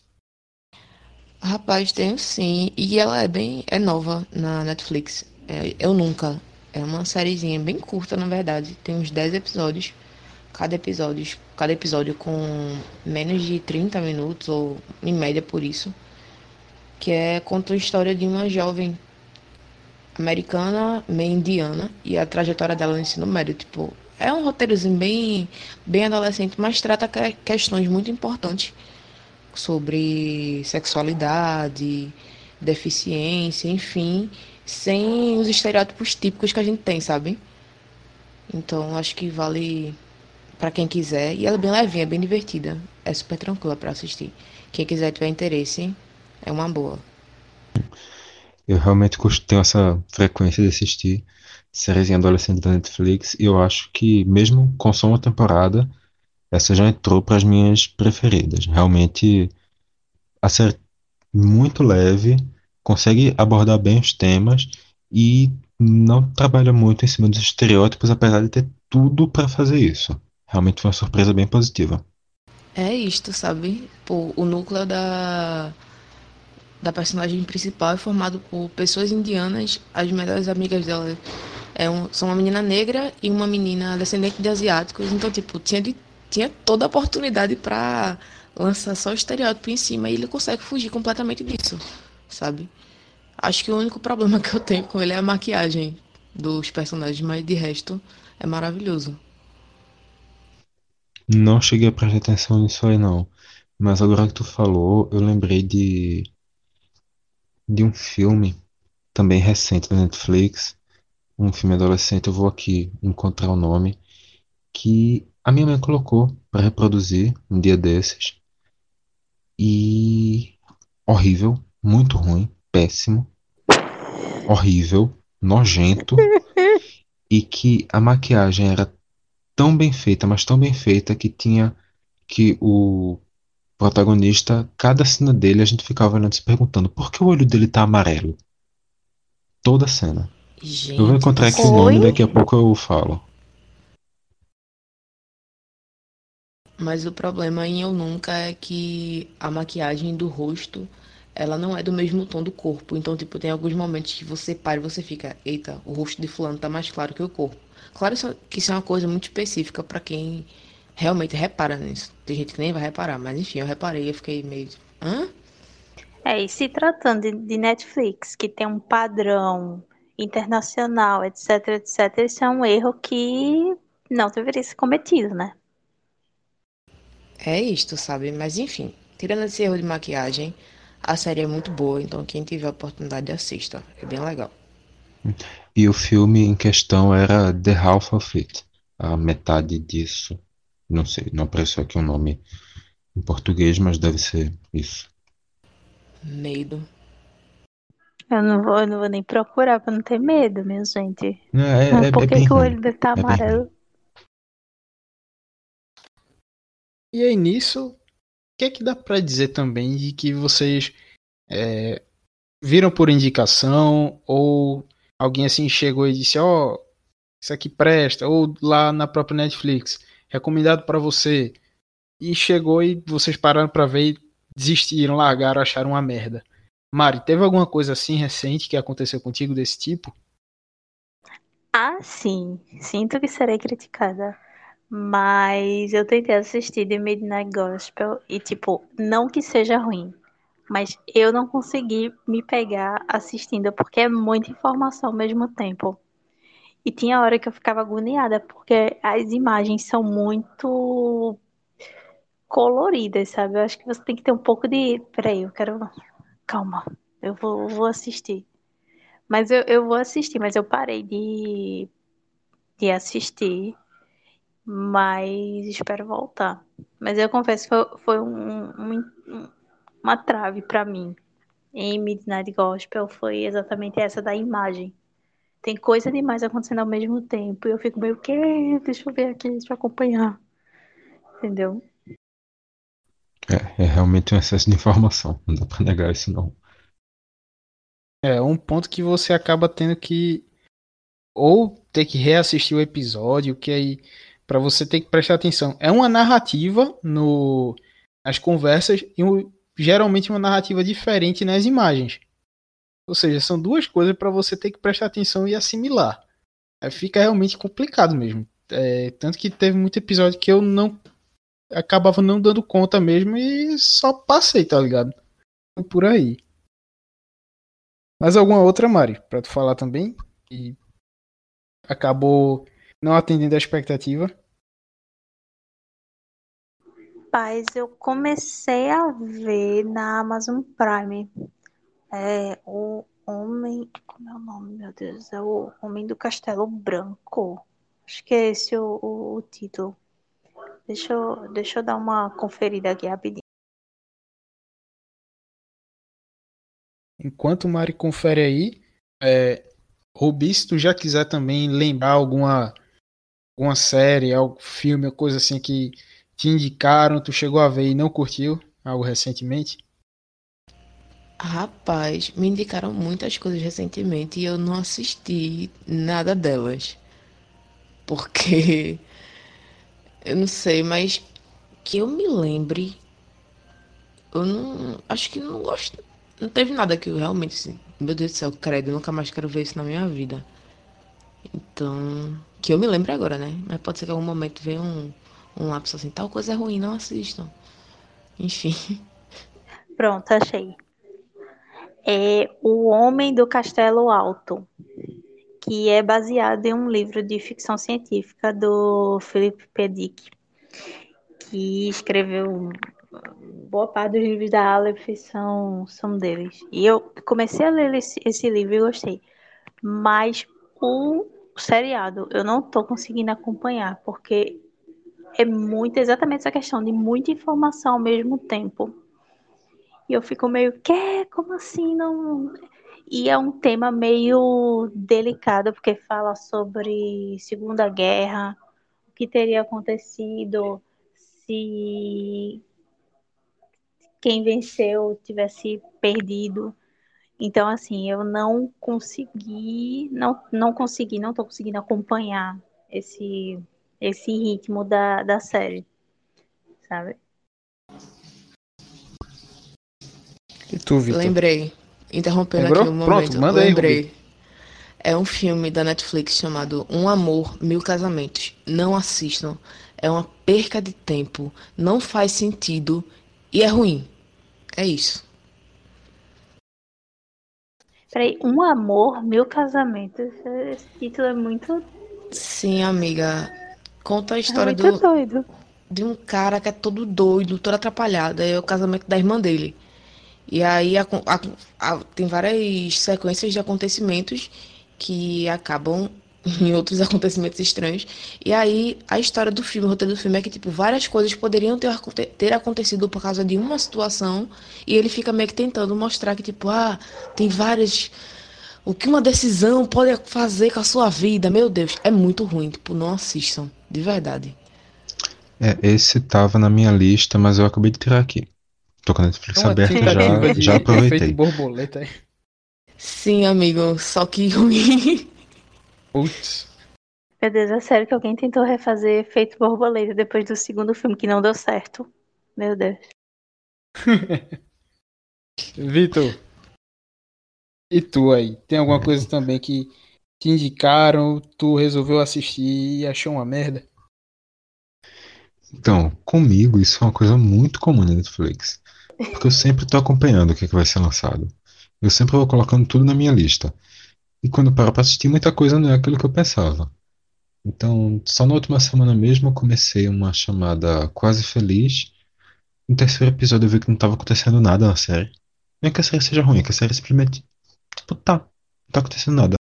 S4: Rapaz, tenho sim. E ela é bem. É nova na Netflix. É, Eu Nunca. É uma sériezinha bem curta, na verdade. Tem uns 10 episódios. Cada episódio, cada episódio com menos de 30 minutos, ou em média por isso. Que é conta a história de uma jovem americana, meio indiana, e a trajetória dela no ensino médio. Tipo, é um roteirozinho bem, bem adolescente, mas trata que- questões muito importantes sobre sexualidade, deficiência, enfim, sem os estereótipos típicos que a gente tem, sabe? Então, acho que vale pra quem quiser. E ela é bem levinha, bem divertida. É super tranquila pra assistir. Quem quiser tiver interesse, é uma boa.
S2: Eu realmente tenho essa frequência de assistir séries em adolescente da Netflix e eu acho que, mesmo com só uma temporada, essa já entrou para as minhas preferidas. Realmente, a série muito leve, consegue abordar bem os temas e não trabalha muito em cima dos estereótipos, apesar de ter tudo para fazer isso. Realmente foi uma surpresa bem positiva.
S4: É isto, sabe? Pô, o núcleo da, da personagem principal é formado por pessoas indianas, as melhores amigas dela é um- são uma menina negra e uma menina descendente de asiáticos, então, tipo, tinha, de- tinha toda a oportunidade pra lançar só o estereótipo em cima e ele consegue fugir completamente disso, sabe? Acho que o único problema que eu tenho com ele é a maquiagem dos personagens, mas de resto é maravilhoso.
S2: Não cheguei a prestar atenção nisso aí, não. Mas agora que tu falou, eu lembrei de, de um filme também recente da Netflix, um filme adolescente, eu vou aqui encontrar o nome, que a minha mãe colocou para reproduzir um dia desses. E horrível, muito ruim, péssimo, horrível, nojento, e que a maquiagem era tão bem feita, mas tão bem feita que tinha que o protagonista, cada cena dele a gente ficava olhando se perguntando por que o olho dele tá amarelo? Toda cena.
S4: Gente,
S2: Eu vou encontrar aqui o nome, daqui a pouco eu falo.
S4: Mas o problema em Eu Nunca é que a maquiagem do rosto, ela não é do mesmo tom do corpo. Então, tipo, tem alguns momentos que você para e você fica, eita, o rosto de fulano tá mais claro que o corpo. Claro que isso é uma coisa muito específica pra quem realmente repara nisso. Tem gente que nem vai reparar, mas enfim, eu reparei e eu fiquei meio, hã?
S3: É, e se tratando de, de Netflix, que tem um padrão internacional, etc, etc, isso é um erro que não deveria ser cometido, né?
S4: É isto, sabe? Mas enfim, tirando esse erro de maquiagem, a série é muito boa, então quem tiver a oportunidade assista. É bem legal.
S2: E o filme em questão era The Half of It, a metade disso. Não sei, não apareceu aqui o nome em português, mas deve ser isso.
S4: Medo.
S3: Eu não vou, eu não vou nem procurar pra não ter medo, minha gente.
S2: É, é, é,
S3: Por
S2: é
S3: que
S2: bem
S3: que o olho dele tá
S2: É
S3: amarelo?
S1: E aí nisso, o que é que dá pra dizer também de que vocês é, viram por indicação ou alguém assim chegou e disse, ó, isso aqui presta, ou lá na própria Netflix, recomendado pra você, e chegou e vocês pararam pra ver e desistiram, largaram, acharam uma merda. Mari, teve alguma coisa assim recente que aconteceu contigo desse tipo?
S3: Ah, sim. Sinto que serei criticada. Mas eu tentei assistir The Midnight Gospel e, tipo, não que seja ruim, mas eu não consegui me pegar assistindo porque é muita informação ao mesmo tempo. E tinha hora que eu ficava agoniada porque as imagens são muito coloridas, sabe? Eu acho que você tem que ter um pouco de. Peraí, eu quero. Calma, eu vou, vou assistir. Mas eu, eu vou assistir, mas eu parei de, de assistir. Mas espero voltar. Mas eu confesso que foi, um, um, uma trave para mim em Midnight Gospel foi exatamente essa da imagem. Tem coisa demais acontecendo ao mesmo tempo. E eu fico meio, que? Deixa eu ver aqui, deixa eu acompanhar. Entendeu?
S2: É, é realmente um excesso de informação. Não dá pra negar isso, não.
S1: É um ponto que você acaba tendo que ou ter que reassistir o episódio, que aí para você ter que prestar atenção. É uma narrativa no nas conversas e um, geralmente uma narrativa diferente nas imagens. Ou seja, são duas coisas para você ter que prestar atenção e assimilar. Aí fica realmente complicado mesmo. É, tanto que teve muito episódio que eu não acabava não dando conta mesmo e só passei, tá ligado? Por aí. Mas alguma outra, Mari, pra tu falar também? E acabou não atendendo a expectativa?
S3: Paz, eu comecei a ver na Amazon Prime é, o Homem. Como é o nome, meu Deus? É o Homem do Castelo Branco. Acho que é esse o, o, o título. Deixa eu, deixa eu dar uma conferida aqui rapidinho.
S1: Enquanto o Mari confere aí, é, Rubi, se tu já quiser também lembrar alguma, alguma série, algum filme, coisa assim que te indicaram, tu chegou a ver e não curtiu, algo recentemente?
S4: Rapaz, me indicaram muitas coisas recentemente e eu não assisti nada delas. Porque eu não sei, mas que eu me lembre, eu não. Acho que não gosto. Não teve nada que eu realmente. Assim, meu Deus do céu, credo, eu nunca mais quero ver isso na minha vida. Então. Que eu me lembre agora, né? Mas pode ser que em algum momento venha um, um lápis assim, tal coisa é ruim, não assistam. Enfim.
S3: Pronto, achei é O Homem do Castelo Alto, que é baseado em um livro de ficção científica do Philip P. Dick, que escreveu boa parte dos livros da Aleph são, são deles. E eu comecei a ler esse, esse livro e gostei. Mas o seriado eu não estou conseguindo acompanhar, porque é muito exatamente essa questão de muita informação ao mesmo tempo. E eu fico meio, que? Como assim? Não. E é um tema meio delicado, porque fala sobre Segunda Guerra, o que teria acontecido se quem venceu tivesse perdido. Então, assim, eu não consegui, não, não consegui, não tô conseguindo acompanhar esse, esse ritmo da, da série, sabe?
S1: E tu, Vitor?
S4: Lembrei. Interrompendo Lembrou? aqui um momento. Pronto, manda Lembrei. Aí, é um filme da Netflix chamado Um Amor, Mil Casamentos. Não assistam. É uma perca de tempo. Não faz sentido. E é ruim. É isso.
S3: Peraí, Um Amor, Mil Casamentos. Esse título é muito.
S4: Sim, amiga. Conta a história
S3: é muito do. doido.
S4: De um cara que é todo doido, todo atrapalhado. É o casamento da irmã dele. E aí a, a, a, tem várias sequências de acontecimentos que acabam em outros acontecimentos estranhos. E aí a história do filme, o roteiro do filme é que tipo várias coisas poderiam ter, ter acontecido por causa de uma situação e ele fica meio que tentando mostrar que tipo, ah, tem várias o que uma decisão pode fazer com a sua vida. Meu Deus, é muito ruim, tipo, não assistam, de verdade.
S2: É, esse tava na minha lista, mas eu acabei de tirar aqui. Tô com a Netflix Uma aberta já, de já aproveitei.
S1: borboleta aí.
S4: Sim, amigo, só que ruim.
S1: Putz.
S3: Meu Deus, é sério que alguém tentou refazer Efeito Borboleta depois do segundo filme que não deu certo. Meu Deus.
S1: Vitor. E tu aí? Tem alguma coisa também que te indicaram, tu resolveu assistir e achou uma merda?
S2: Então, comigo isso é uma coisa muito comum na Netflix. Porque eu sempre estou acompanhando o que, é que vai ser lançado. Eu sempre vou colocando tudo na minha lista. E quando paro para assistir, muita coisa não é aquilo que eu pensava. Então, só na última semana mesmo eu comecei uma chamada Quase Feliz, No terceiro episódio eu vi que não tava acontecendo nada na série. Não é que a série seja ruim, é que a série simplesmente. Tipo, tá. Não tá acontecendo nada.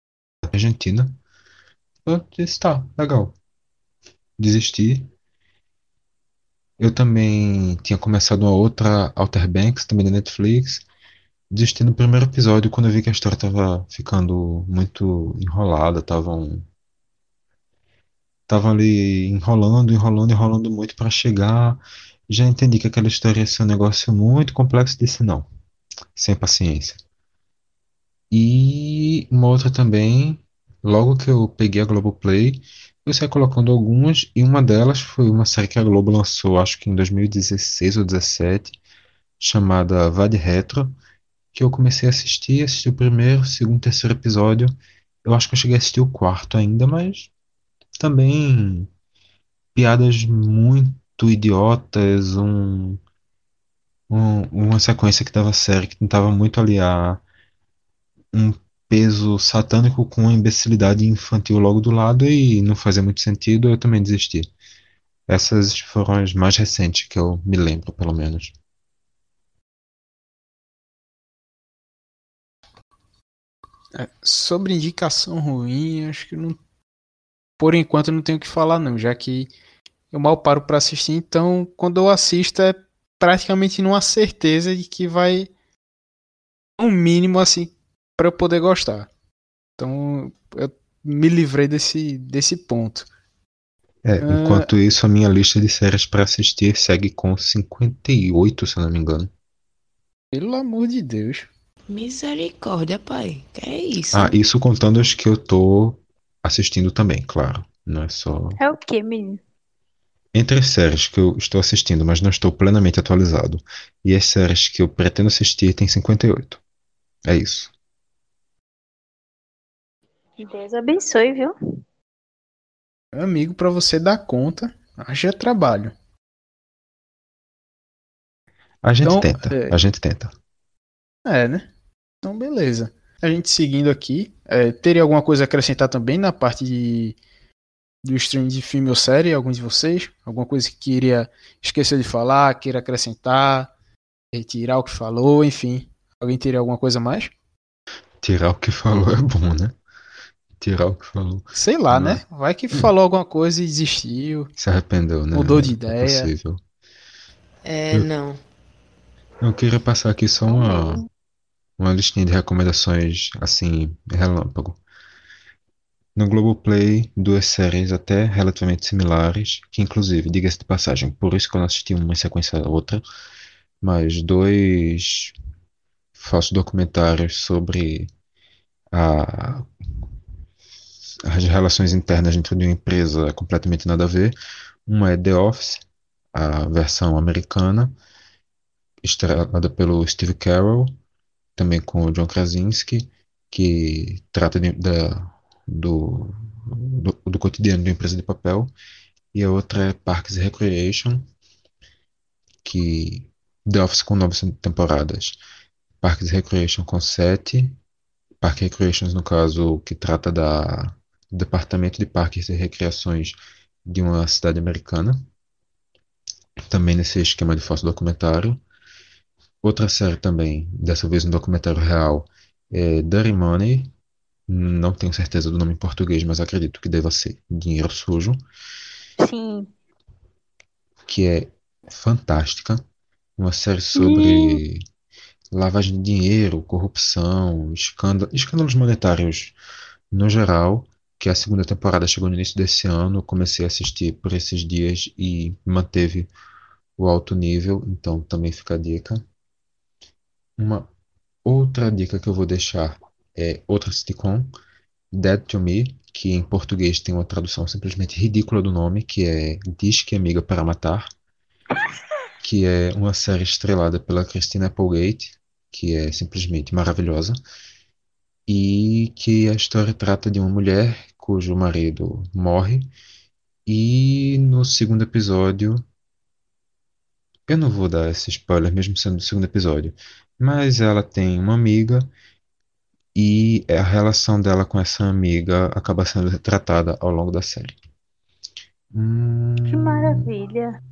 S2: Argentina. Eu disse, tá, legal. Desisti. Eu também tinha começado uma outra Outer Banks, também da Netflix. Desisti no primeiro episódio quando eu vi que a história tava ficando muito enrolada, estavam estavam ali enrolando, enrolando, enrolando muito para chegar. Já entendi que aquela história ia ser um negócio muito complexo, disse não, sem paciência. E uma outra também, logo que eu peguei a Globoplay, eu saí colocando algumas, e uma delas foi uma série que a Globo lançou, acho que em 2016 ou 2017, chamada Vade Retro, que eu comecei a assistir, assisti o primeiro, segundo, terceiro episódio. Eu acho que eu cheguei a assistir o quarto ainda, mas também piadas muito idiotas, um, um- uma sequência que dava série que tentava muito aliar um peso satânico com imbecilidade infantil logo do lado e não fazia muito sentido, eu também desisti. Essas foram as mais recentes que eu me lembro, pelo menos.
S1: É, sobre indicação ruim, acho que não. Por enquanto não tenho o que falar, não, já que eu mal paro pra assistir, então quando eu assisto é praticamente numa certeza de que vai um mínimo assim pra eu poder gostar. Então eu me livrei desse, desse ponto.
S2: É,
S1: Ah.
S2: enquanto isso, a minha lista de séries pra assistir segue com 58, se eu não me engano.
S1: Pelo amor de Deus.
S4: Misericórdia, pai. Que é isso?
S2: Ah, isso contando as que eu tô assistindo também, claro. Não é só.
S3: É o que, menino?
S2: Entre as séries que eu estou assistindo, mas não estou plenamente atualizado, e as séries que eu pretendo assistir, tem 58. É isso.
S3: Deus abençoe, viu?
S1: Amigo, pra você dar conta, haja trabalho.
S2: A gente
S1: Então,
S2: tenta,
S1: é-
S2: a gente tenta.
S1: É, né? Então, beleza. A gente seguindo aqui, é, teria alguma coisa a acrescentar também na parte de, do stream de filme ou série, alguns de vocês? Alguma coisa que queria esquecer de falar, queira acrescentar, retirar o que falou, enfim. Alguém teria alguma coisa a mais?
S2: Tirar o que falou é bom, né? Tirar o que falou.
S1: Sei lá,
S2: Não.
S1: né? Vai que falou alguma coisa e desistiu.
S2: Se arrependeu, né?
S1: Mudou de
S2: É
S1: ideia.
S2: possível.
S4: É, não.
S2: Eu queria passar aqui só uma, uma listinha de recomendações, assim, relâmpago. No Globoplay, duas séries até relativamente similares, que inclusive, diga-se de passagem, por isso que eu não assisti uma em sequência à outra, mas dois falsos documentários sobre a, as relações internas dentro de uma empresa completamente nada a ver. Uma é The Office, a versão americana, estrelada pelo Steve Carell, também com o John Krasinski, que trata de- da, do, do, do cotidiano de uma empresa de papel. E a outra é Parks and Recreation, que The Office com nove temporadas, Parks and Recreation com sete, Park Recreations no caso que trata da departamento de parques e recreações de uma cidade americana, também nesse esquema de falso documentário. Outra série também, dessa vez um documentário real, é Dirty Money. Não tenho certeza do nome em português, mas acredito que deva ser Dinheiro Sujo,
S3: Sim.
S2: que é fantástica. Uma série sobre lavagem de dinheiro, corrupção, escândalo, escândalos monetários no geral, que a segunda temporada chegou no início desse ano. Comecei a assistir por esses dias e manteve o alto nível, então também fica a dica. Uma outra dica que eu vou deixar é outra sitcom, Dead to Me, que em português tem uma tradução simplesmente ridícula do nome, que é Diz que Amiga para Matar, que é uma série estrelada pela Christina Applegate, que é simplesmente maravilhosa, e que a história trata de uma mulher cujo marido morre, e no segundo episódio eu não vou dar esse spoiler, mesmo sendo do segundo episódio. Mas ela tem uma amiga e a relação dela com essa amiga acaba sendo retratada ao longo da série. Hum,
S3: Que maravilha.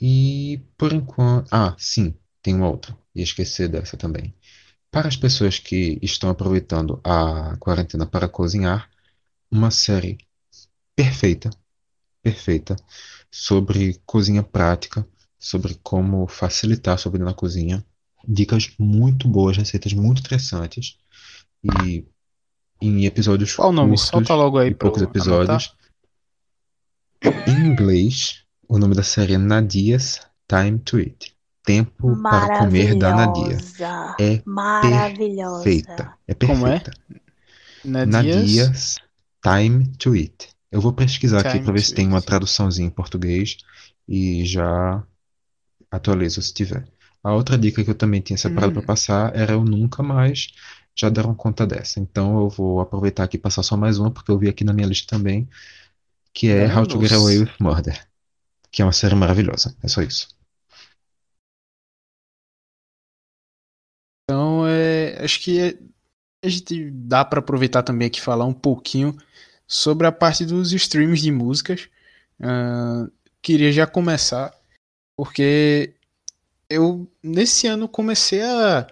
S2: E por enquanto. Ah, sim, tem uma outra. Ia esquecer dessa também. Para as pessoas que estão aproveitando a quarentena para cozinhar, uma série perfeita, perfeita, sobre cozinha prática, sobre como facilitar a sua vida na cozinha. Dicas muito boas, receitas muito interessantes. E em episódios
S1: Qual o nome?
S2: curtos
S1: Solta logo aí
S2: poucos episódios. Em inglês, o nome da série é Nadia's Time to Eat. Tempo para comer da Nadia. É
S3: Maravilhosa.
S2: Perfeita. É
S1: Como é?
S2: perfeita.
S1: Nadias?
S2: Nadia's Time to Eat. Eu vou pesquisar aqui
S1: Time
S2: para ver se tem uma traduçãozinha em português e já atualizo se tiver. A outra dica que eu também tinha separado para
S1: Hum.
S2: passar era o Nunca Mais. Já deram conta dessa. Então eu vou aproveitar aqui e passar só mais uma, porque eu vi aqui na minha lista também, que é How to Get. Away with Murder, que é uma série maravilhosa. É só isso.
S1: Então, é, acho que é- a gente dá para aproveitar também aqui falar um pouquinho sobre a parte dos streams de músicas. Ah, queria já começar, porque eu nesse ano comecei a,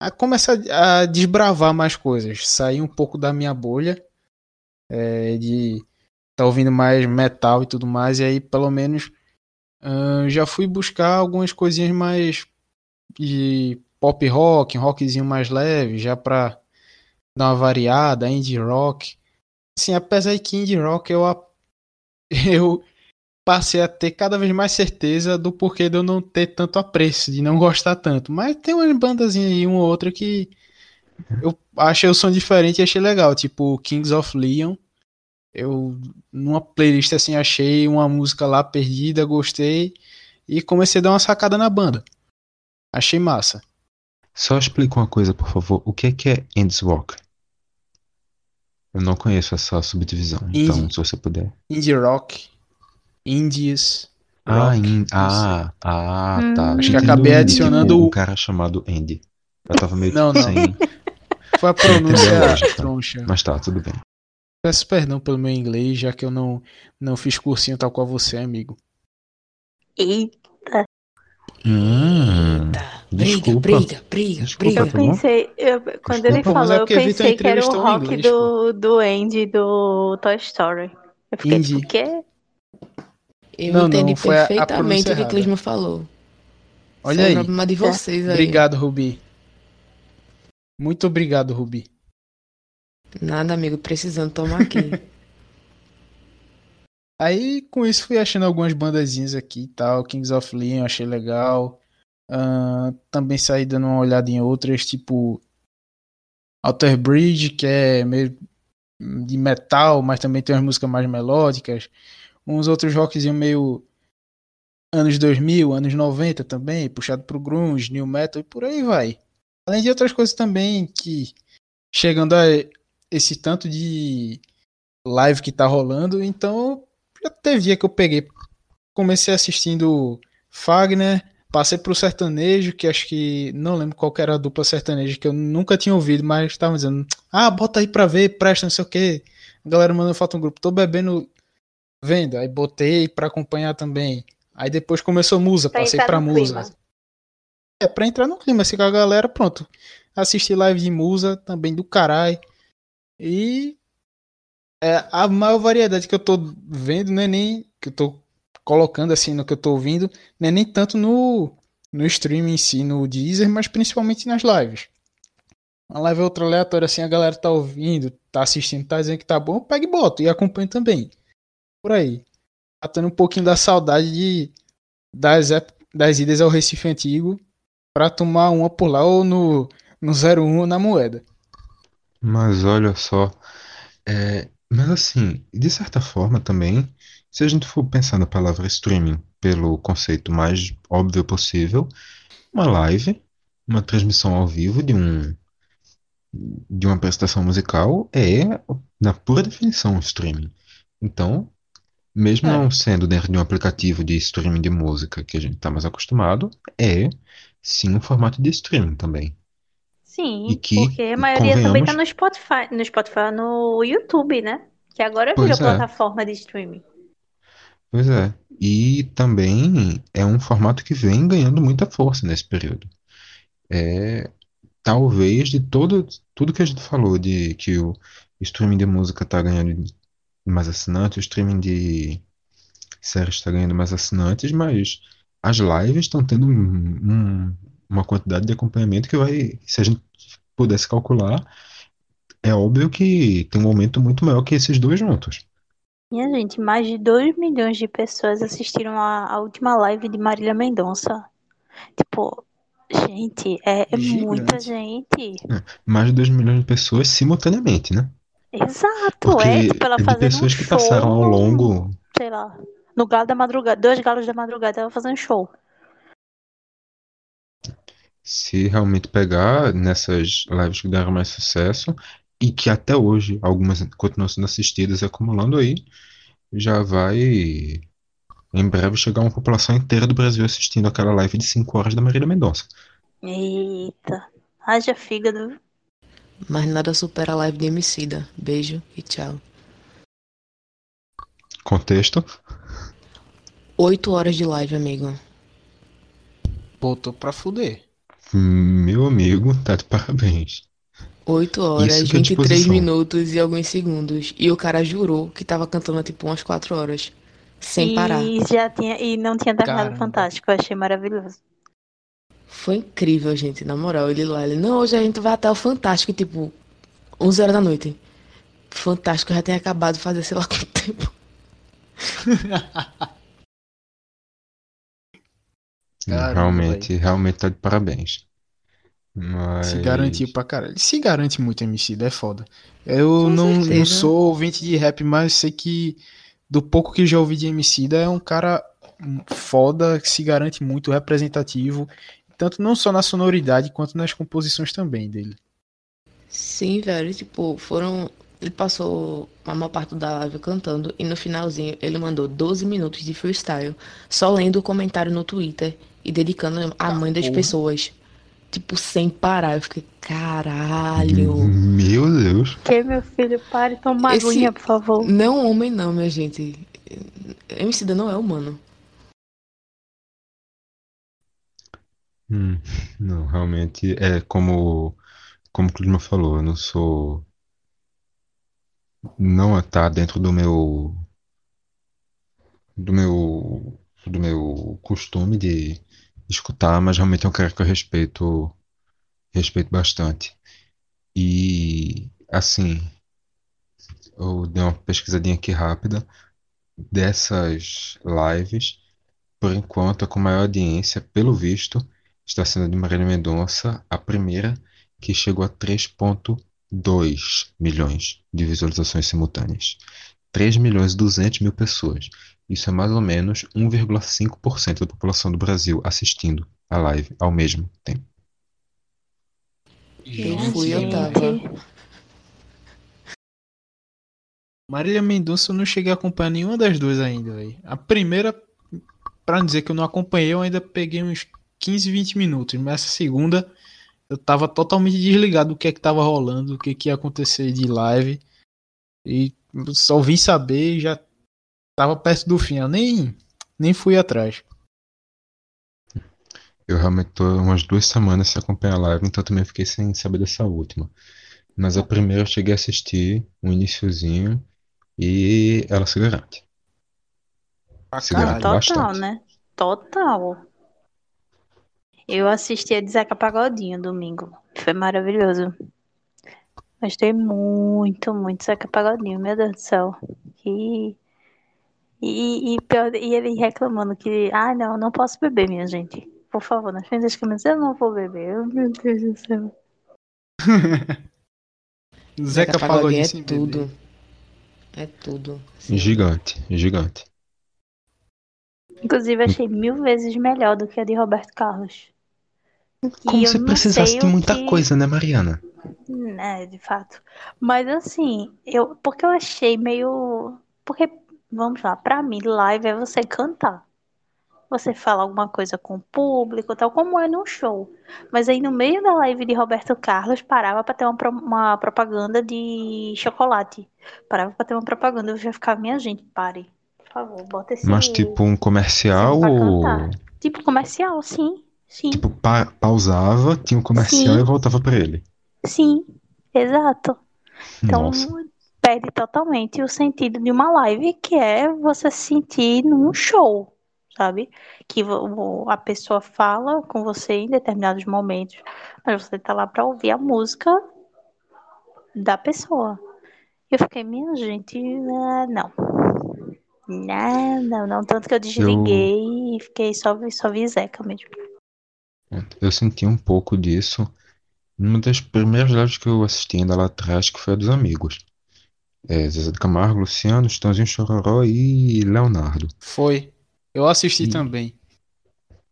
S1: a começar a desbravar mais coisas, sair um pouco da minha bolha é, de estar ouvindo mais metal e tudo mais, e aí pelo menos ah, já fui buscar algumas coisinhas mais de pop rock, um rockzinho mais leve, já pra dar uma variada, indie rock. Assim, apesar de que indie rock eu, eu passei a ter cada vez mais certeza do porquê de eu não ter tanto apreço, de não gostar tanto. Mas tem umas bandazinhas aí, uma ou outra que eu achei o som diferente e achei legal, tipo Kings of Leon. Eu, numa playlist assim, achei uma música lá perdida, gostei e comecei a dar uma sacada na banda. Achei massa.
S2: Só explica uma coisa, por favor. O que é que é Indies Rock? Eu não conheço essa subdivisão, então
S1: Indie.
S2: se você puder.
S1: Indie rock, indies,
S2: Ah,
S1: rock.
S2: in... ah, ah,
S3: Hum.
S2: tá.
S3: Acho
S1: que acabei
S2: entendi,
S1: adicionando
S2: tipo,
S1: o-
S2: um cara chamado Andy. Eu tava meio
S1: Não, não.
S2: sem,
S1: Foi a pronúncia
S2: lógica.
S1: troncha.
S2: mas tá, tudo bem.
S1: Peço perdão pelo meu inglês, já que eu não, não fiz cursinho tal qual você, amigo.
S3: Eita,
S2: Hum,
S4: Tá.
S2: Desculpa.
S4: Briga, briga, briga,
S2: Desculpa,
S3: eu
S4: briga.
S2: tá
S3: pensei, eu- quando ele
S2: Desculpa,
S1: mas
S3: falou,
S1: é
S3: eu pensei que era o rock
S1: inglês,
S3: do, do Andy do Toy Story. Eu fiquei
S1: Indy.
S3: tipo, o quê?
S4: Eu
S1: Não,
S4: entendi
S1: não, foi a- a
S4: perfeitamente o que
S1: errada.
S4: Clisma falou.
S1: Olha
S4: Isso é
S1: aí.
S4: o problema de vocês aí.
S1: Obrigado, Rubi. Muito obrigado, Rubi.
S4: Nada, amigo, precisando tomar aqui.
S1: Aí, com isso, fui achando algumas bandazinhas aqui e tal. Kings of Leon, achei legal. Ahn, também saí dando uma olhada em outras, tipo Alter Bridge, que é meio de metal, mas também tem umas músicas mais melódicas. Uns outros rockzinhos meio anos 2000, anos 90 também, puxado pro grunge, new metal e por aí vai. Além de outras coisas também que chegando a esse tanto de live que tá rolando, então já teve dia que eu peguei, comecei assistindo Fagner, passei pro sertanejo, que acho que não lembro qual era a dupla sertaneja que eu nunca tinha ouvido, mas estavam dizendo, ah, bota aí pra ver, presta, não sei o que. A galera mandando foto no grupo, tô bebendo, vendo, aí botei pra acompanhar também. Aí depois começou Musa,
S3: Pra
S1: passei pra Musa.
S3: clima.
S1: É, pra entrar no clima, assim, com a galera, pronto. Assisti live de Musa, também do caralho. E é, a maior variedade que eu tô vendo não é nem que eu tô colocando assim no que eu tô ouvindo, não é nem tanto no, no stream em si, no Deezer, mas principalmente nas lives. Uma live é outra aleatória assim, a galera tá ouvindo, tá assistindo, tá dizendo que tá bom, eu pego e boto e acompanho também. Por aí. Matando um pouquinho da saudade de, das, das idas ao Recife Antigo pra tomar uma por lá ou no, no 01 ou na moeda.
S2: Mas olha só, é, mas assim, de certa forma também, se a gente for pensar na palavra streaming pelo conceito mais óbvio possível, uma live, uma transmissão ao vivo de um de uma prestação musical é, na pura definição, um streaming. Então, mesmo
S1: É.
S2: não sendo dentro de um aplicativo de streaming de música que a gente está mais acostumado, é sim um formato de streaming também.
S3: Sim,
S2: E que,
S3: porque a maioria também
S2: convenhamos-
S3: tá no Spotify, no Spotify, no YouTube, né? Que agora virou
S2: é.
S3: plataforma de streaming.
S2: Pois é. E também é um formato que vem ganhando muita força nesse período. É, talvez de todo, tudo que a gente falou, de que o streaming de música está ganhando mais assinantes, o streaming de séries está ganhando mais assinantes, mas as lives estão tendo um- um- uma quantidade de acompanhamento que vai, se a gente pudesse calcular, é óbvio que tem um aumento muito maior que esses dois juntos.
S3: Minha gente, mais de 2 milhões de pessoas assistiram a, a última live de Marília Mendonça. Tipo, gente, é, é muita gente.
S2: Mais de 2 milhões de pessoas simultaneamente, né?
S3: Exato,
S2: Porque
S3: é tipo ela
S2: de
S3: fazendo um
S2: pessoas que
S3: show
S2: passaram ao longo
S3: sei lá, no galo da madrugada, dois galos da madrugada, ela fazendo show.
S2: Se realmente pegar nessas lives que deram mais sucesso e que até hoje algumas continuam sendo assistidas e acumulando aí, já vai em breve chegar uma população inteira do Brasil assistindo aquela live de 5 horas da Marília Mendonça.
S3: Eita, haja fígado.
S4: Mas nada supera a live de Emicida. Beijo e tchau.
S2: Contexto?
S4: Oito horas de live, amigo.
S1: Botou pra fuder.
S2: Meu amigo, tá de parabéns.
S4: Oito horas,
S2: Isso que é
S4: 23
S2: disposição.
S4: minutos e alguns segundos. E o cara jurou que tava cantando tipo umas quatro horas. Sem
S3: e
S4: parar.
S3: já tinha e não tinha terminado
S1: Caramba.
S3: fantástico, eu achei maravilhoso.
S4: Foi incrível, gente. Na moral, ele lá, ele, não, hoje a gente vai até o Fantástico, tipo, 11 horas da noite. Fantástico já tem acabado de fazer sei lá quanto tempo.
S1: Caramba,
S2: realmente, realmente tá de parabéns. Mas
S1: Se garantiu pra caralho. Ele se garante muito MC, é foda. Eu não, não sou ouvinte de rap, mas sei que do pouco que já ouvi de MC, é um cara foda, que se garante muito, representativo, tanto não só na sonoridade quanto nas composições também dele.
S4: Sim, velho, tipo, foram. Ele passou a maior parte da live cantando e no finalzinho ele mandou 12 minutos de freestyle, só lendo o comentário no Twitter e dedicando à mãe das
S1: porra.
S4: pessoas. Tipo, sem parar. Eu fiquei, caralho.
S2: Meu Deus.
S3: Que meu filho, pare, toma
S4: Esse-
S3: aguinha, por favor.
S4: Não homem não, minha gente. Emicida não é humano.
S2: Hum, não, realmente é como como o Clisma falou, eu não sou não tá dentro do meu do meu do meu costume de escutar, mas realmente é um cara que eu respeito respeito bastante. E assim, eu dei uma pesquisadinha aqui rápida dessas lives, por enquanto a com maior audiência, pelo visto, está sendo a de Marília Mendonça, a primeira que chegou a 3.2 milhões de visualizações simultâneas. 3 milhões e 200 mil pessoas. Isso é mais ou menos 1,5% da população do Brasil assistindo a live ao mesmo tempo.
S4: Eu fui, eu tava.
S1: Marília Mendonça eu não cheguei a acompanhar nenhuma das duas ainda, velho. A primeira, pra não dizer que eu não acompanhei, eu ainda peguei uns 15, 20 minutos. Mas essa segunda, eu tava totalmente desligado do que é que tava rolando, do que que ia acontecer de live. E só vim saber e já tava perto do fim. Eu nem, nem fui atrás.
S2: Eu realmente tô umas duas semanas sem acompanhar a live, então também fiquei sem saber dessa última. Mas a primeira eu cheguei a assistir um iniciozinho e ela se garante. Se garante.
S3: Total,
S2: bastante.
S3: né? Total. Eu assisti a de Zeca Pagodinho domingo. Foi maravilhoso. Gostei muito, muito de Zeca Pagodinho, meu Deus do céu. E, e, e, pior- e ele reclamando que, ah, não, não posso beber, minha gente. Por favor, nas frente das câmeras, eu não vou beber. Oh, Meu Deus do céu.
S1: Zeca Pagodinho
S4: é tudo.
S1: beber.
S4: É tudo. Sim.
S2: Gigante, gigante.
S3: Inclusive, achei mil vezes melhor do que a de Roberto Carlos.
S2: Como se precisasse de muita
S3: que-
S2: coisa, né, Mariana?
S3: É, de fato. Mas assim, eu, porque eu achei meio. Porque, vamos lá, pra mim, live é você cantar. Você fala alguma coisa com o público, tal, como é num show. Mas aí no meio da live de Roberto Carlos, parava pra ter uma, uma propaganda de chocolate. Parava pra ter uma propaganda, eu já ficava, minha gente, pare. favor, bota esse.
S2: Mas tipo um comercial ou.
S3: Tipo comercial, sim. Sim.
S2: Tipo, pa- pausava, tinha um comercial
S3: Sim.
S2: e voltava pra ele.
S3: Sim, exato. Então,
S2: Nossa.
S3: Perde totalmente o sentido de uma live, que é você se sentir num show, sabe? Que a pessoa fala com você em determinados momentos, mas você tá lá pra ouvir a música da pessoa. Eu fiquei, minha gente, ah, não. Não, não, não. Tanto que eu desliguei e fiquei só, só vi Zeca mesmo.
S2: Eu senti um pouco disso numa das primeiras lives que eu assisti ainda lá atrás, que foi a dos amigos. É, Zezé de Camargo, Luciano, Estãozinho Chororó e Leonardo.
S1: Foi. Eu assisti
S2: E-
S1: também.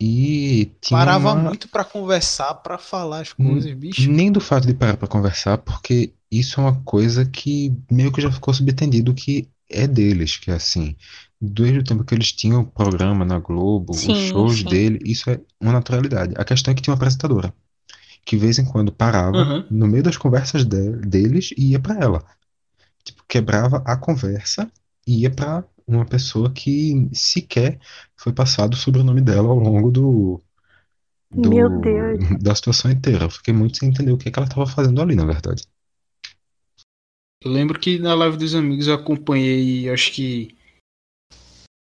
S2: E tinha
S1: Parava
S2: uma-
S1: muito pra conversar, pra falar as coisas, bicho.
S2: Nem do fato de parar pra conversar, porque isso é uma coisa que meio que já ficou subentendido que é deles, que é assim, desde o tempo que eles tinham o programa na Globo, os
S3: Sim,
S2: shows
S3: sim.
S2: dele, isso é uma naturalidade. A questão é que tinha uma apresentadora, que de vez em quando parava
S1: Uhum.
S2: no meio das conversas de- deles e ia pra ela. Tipo, quebrava a conversa e ia pra uma pessoa que sequer foi passado o sobrenome dela ao longo do, do-
S3: Meu Deus.
S2: da situação inteira. Eu fiquei muito sem entender o que que ela estava fazendo ali, na verdade.
S1: Eu lembro que na live dos amigos eu acompanhei, acho que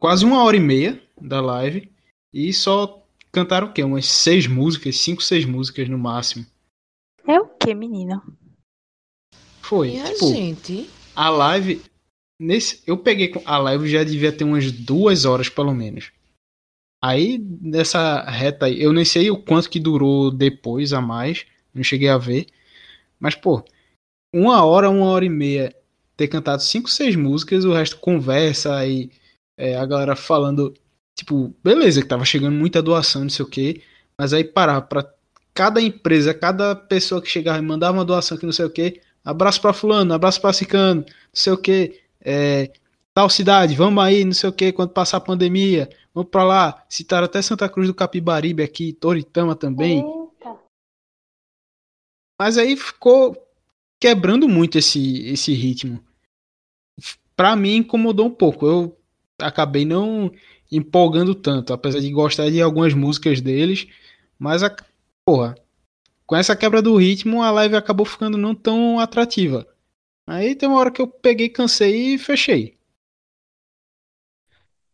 S1: quase uma hora e meia da live e só cantaram o quê? Umas seis músicas, cinco, seis músicas no máximo.
S3: É o que, menino?
S1: Foi.
S4: E a
S1: tipo,
S4: gente?
S1: A live. Nesse, eu peguei a live já devia ter umas duas horas pelo menos. Aí nessa reta aí, eu nem sei o quanto que durou depois a mais, não cheguei a ver. Mas pô, uma hora, uma hora e meia ter cantado cinco, seis músicas, o resto conversa aí é, a galera falando, tipo, beleza, que tava chegando muita doação, não sei o que, mas aí parar pra cada empresa, cada pessoa que chegava e mandava uma doação que não sei o que, abraço pra fulano, abraço pra cicano, não sei o que, é, tal cidade, vamos aí, não sei o que, quando passar a pandemia, vamos pra lá, citaram até Santa Cruz do Capibaribe aqui, Toritama também,
S3: Eita.
S1: mas aí ficou quebrando muito esse, esse ritmo. Pra mim incomodou um pouco. Eu acabei não empolgando tanto, apesar de gostar de algumas músicas deles, mas a porra, com essa quebra do ritmo, a live acabou ficando não tão atrativa. Aí tem uma hora que eu peguei, cansei e fechei.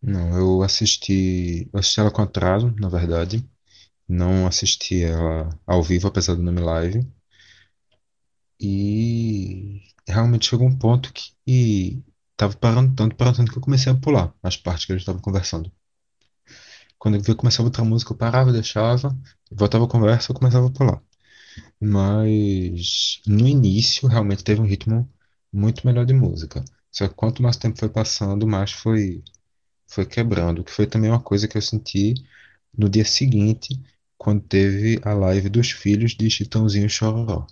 S2: Não, eu assisti, eu assisti ela com atraso, na verdade. Não assisti ela ao vivo, apesar do nome live. E realmente chegou um ponto que tava parando tanto, parando tanto que eu comecei a pular as partes que eles estavam conversando. Quando eu começava outra música, eu parava, deixava, voltava a conversa, eu começava a pular. Mas no início realmente teve um ritmo muito melhor de música. Só que quanto mais tempo foi passando, mais foi foi quebrando, que foi também uma coisa que eu senti no dia seguinte, quando teve a live dos filhos de Chitãozinho e Chororó.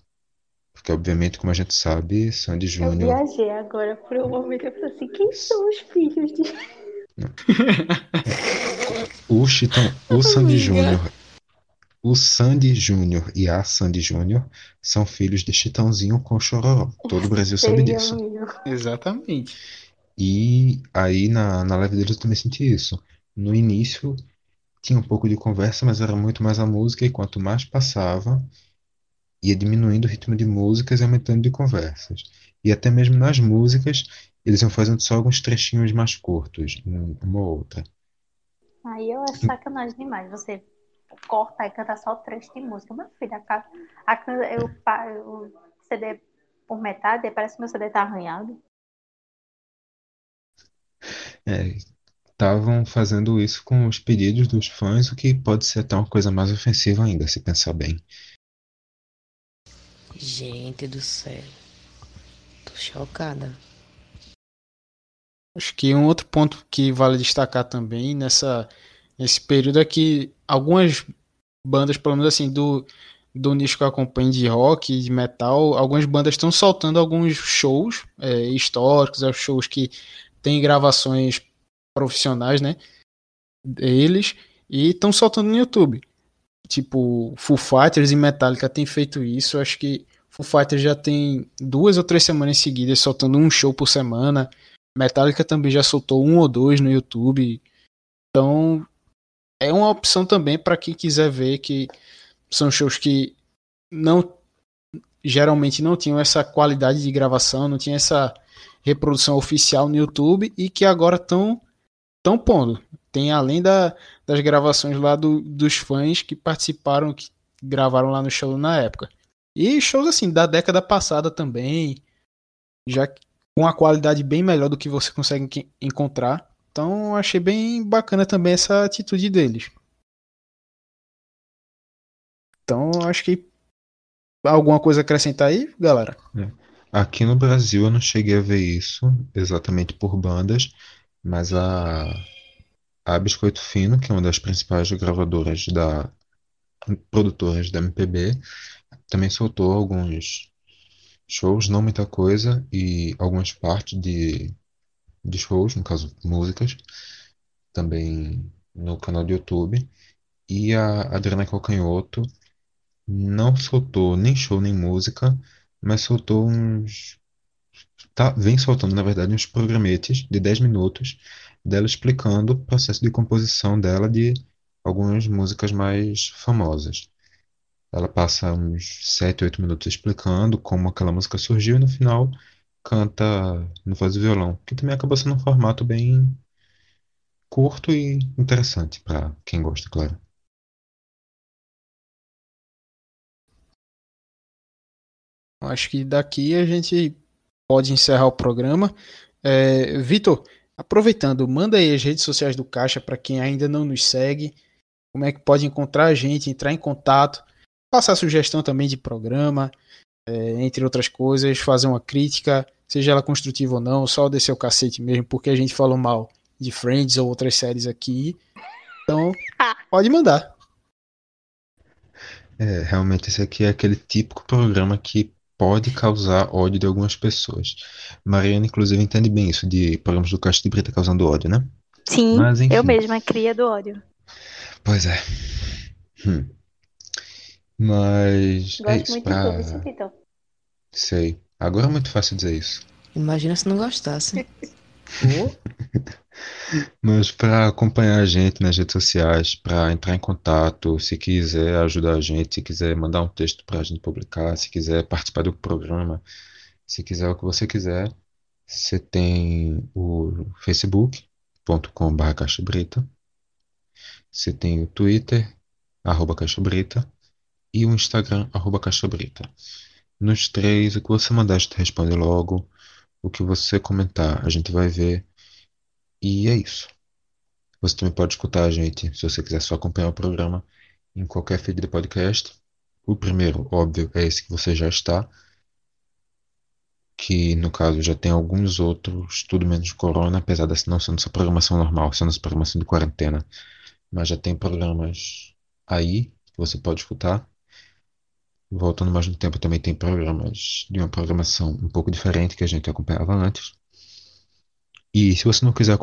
S2: Porque, obviamente, como a gente sabe, Sandy
S3: Eu
S2: Júnior.
S3: viajei agora por um momento. Eu falei assim: quem são os filhos de.
S2: O Chitão, o Sandy. Júnior, o Sandy Júnior e a Sandy Júnior são filhos de Chitãozinho com Chororó. Todo o Brasil sabe disso.
S1: Exatamente.
S2: E aí na, na live deles eu também senti isso. No início tinha um pouco de conversa, mas era muito mais a música, e quanto mais passava, ia diminuindo o ritmo de músicas e aumentando de conversas. E até mesmo nas músicas, eles iam fazendo só alguns trechinhos mais curtos, um- uma ou outra.
S3: Aí eu acho sacanagem demais. Você cortar e cantar só trecho de música. Meu filho, a, a, eu, o CD por metade, parece que meu CD tá arranhado.
S2: É, estavam fazendo isso com os pedidos dos fãs, o que pode ser até uma coisa mais ofensiva ainda, se pensar bem.
S4: Gente do céu. Tô chocada.
S1: Acho que um outro ponto que vale destacar também nessa, nesse período é que algumas bandas, pelo menos assim, do, do nicho que eu acompanho de rock, de metal, algumas bandas estão soltando alguns shows é, históricos, é, shows que têm gravações profissionais, né? Deles, e estão soltando no YouTube. Tipo, Foo Fighters e Metallica têm feito isso. Acho que Foo Fighters já tem duas ou três semanas seguidas soltando um show por semana. Metallica também já soltou um ou dois no YouTube. Então, é uma opção também para quem quiser ver que são shows que não geralmente não tinham essa qualidade de gravação, não tinha essa reprodução oficial no YouTube e que agora estão tão pondo. Tem além da, das gravações lá do, dos fãs que participaram, que gravaram lá no show na época. E shows assim, da década passada também, já com uma qualidade bem melhor do que você consegue encontrar. Então achei bem bacana também essa atitude deles. Então acho que alguma coisa a acrescentar aí, galera?
S2: É. Aqui no Brasil eu não cheguei a ver isso exatamente por bandas, mas a, a Biscoito Fino, que é uma das principais gravadoras da produtoras da MPB, também soltou alguns shows, não muita coisa, e algumas partes de, de shows, no caso músicas, também no canal do YouTube. E a Adriana Calcanhoto não soltou nem show nem música, mas soltou uns. Tá, vem soltando, na verdade, uns programetes de 10 minutos dela explicando o processo de composição dela de algumas músicas mais famosas. Ela passa uns 7, 8 minutos explicando como aquela música surgiu e no final canta no voz e violão, que também acaba sendo um formato bem curto e interessante para quem gosta, claro.
S1: Acho que daqui a gente pode encerrar o programa. É, Vitor, aproveitando, manda aí as redes sociais do Caixa para quem ainda não nos segue. Como é que pode encontrar a gente, entrar em contato, passar sugestão também de programa, é, entre outras coisas, fazer uma crítica, seja ela construtiva ou não, só descer o cacete mesmo, porque a gente falou mal de Friends ou outras séries aqui. Então, ah. pode mandar.
S2: É, realmente esse aqui é aquele típico programa que pode causar ódio de algumas pessoas. Mariana, inclusive, entende bem isso de programas do Caixa de Brita causando ódio, né?
S3: Sim, Mas, eu mesma cria do ódio.
S2: Pois é. Hum. Mas.
S3: Gosto é isso, muito pra... de tudo, então.
S2: Sei. Agora é muito fácil dizer isso.
S4: Imagina se não gostasse.
S2: Mas para acompanhar a gente nas redes sociais, para entrar em contato, se quiser ajudar a gente, se quiser mandar um texto para a gente publicar, se quiser participar do programa, se quiser o que você quiser, você tem o facebook.com.br caixabrita, você tem o Twitter, arroba caixabrita, e o Instagram, arroba caixabrita. Nos três, o que você mandar a gente responde logo, o que você comentar a gente vai ver e é isso. Você também pode escutar a gente, se você quiser só acompanhar o programa, em qualquer feed de podcast. O primeiro, óbvio, é esse que você já está. Que no caso já tem alguns outros, tudo menos Corona, apesar dessa não sendo sua programação normal, sendo essa programação de quarentena. Mas já tem programas aí que você pode escutar. Voltando mais no tempo, também tem programas de uma programação um pouco diferente que a gente acompanhava antes. E se você não quiser,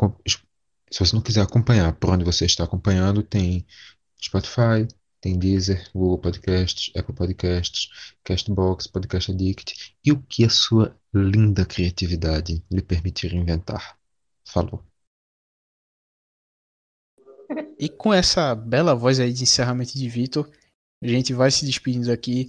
S2: se você não quiser acompanhar por onde você está acompanhando, tem Spotify, tem Deezer, Google Podcasts, Apple Podcasts, Castbox, Podcast Addict e o que a sua linda criatividade lhe permitir inventar. Falou.
S1: E com essa bela voz aí de encerramento de Vitor, a gente vai se despedindo aqui.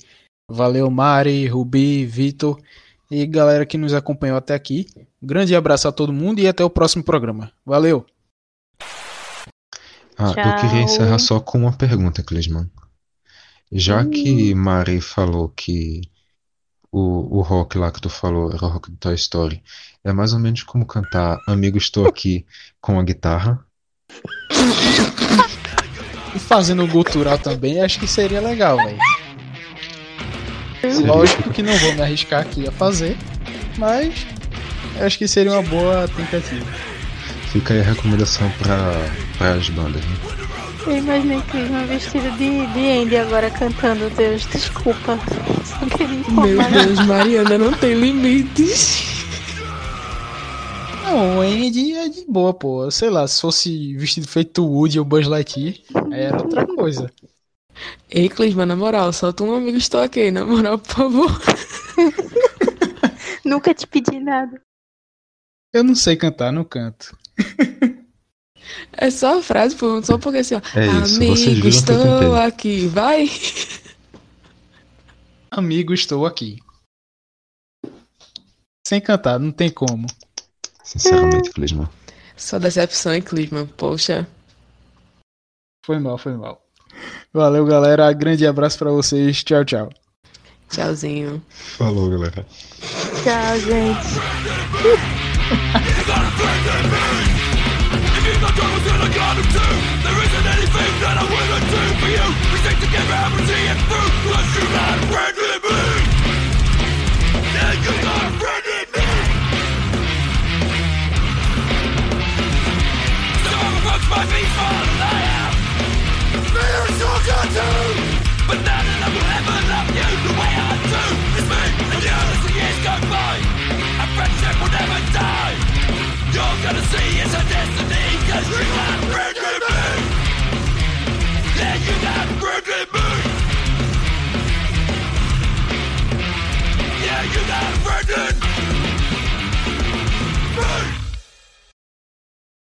S1: Valeu, Mari, Rubi, Vitor e galera que nos acompanhou até aqui. Um grande abraço a todo mundo e até o próximo programa. Valeu!
S2: Ah, Tchau. eu queria encerrar só com uma pergunta, Clisman. Já hum. que Mari falou que o, o rock lá que tu falou era o rock do Toy Story, é mais ou menos como cantar Amigo Estou Aqui com a guitarra.
S1: E fazendo gutural também, acho que seria legal, velho. Lógico que não vou me arriscar aqui a fazer, mas acho que seria uma boa tentativa.
S2: Fica aí a recomendação para as bandas. Né?
S3: Eu imaginei que uma vestido de, de Andy agora cantando Deus, desculpa. Só queria informar.
S4: Meu Deus, Mariana não tem limites.
S1: Não, o Andy é de boa, pô. Sei lá, se fosse vestido feito Woody ou Buzz Lightyear, era outra coisa.
S4: Ei, Clisma, na moral, solta um amigo estou aqui, na moral, por favor.
S3: Nunca te pedi nada.
S1: Eu não sei cantar, não canto.
S4: É só a frase, só porque assim, ó.
S2: É isso,
S4: Amigo, estou aqui, vai.
S1: Amigo, estou aqui. Sem cantar, não tem como.
S2: Sinceramente, é. Clisman.
S4: Só decepção, hein, Clisman? Poxa.
S1: Foi mal, foi mal. Valeu, galera. Grande abraço para vocês. Tchau, tchau.
S4: Tchauzinho.
S2: Falou, galera.
S5: Tchau, gente.
S6: Now you my people liar They are so good too. But none of them will ever love you the way I do. It's me and you as the
S5: years go by. Our friendship will never die. You're gonna see it's a destiny Cause you are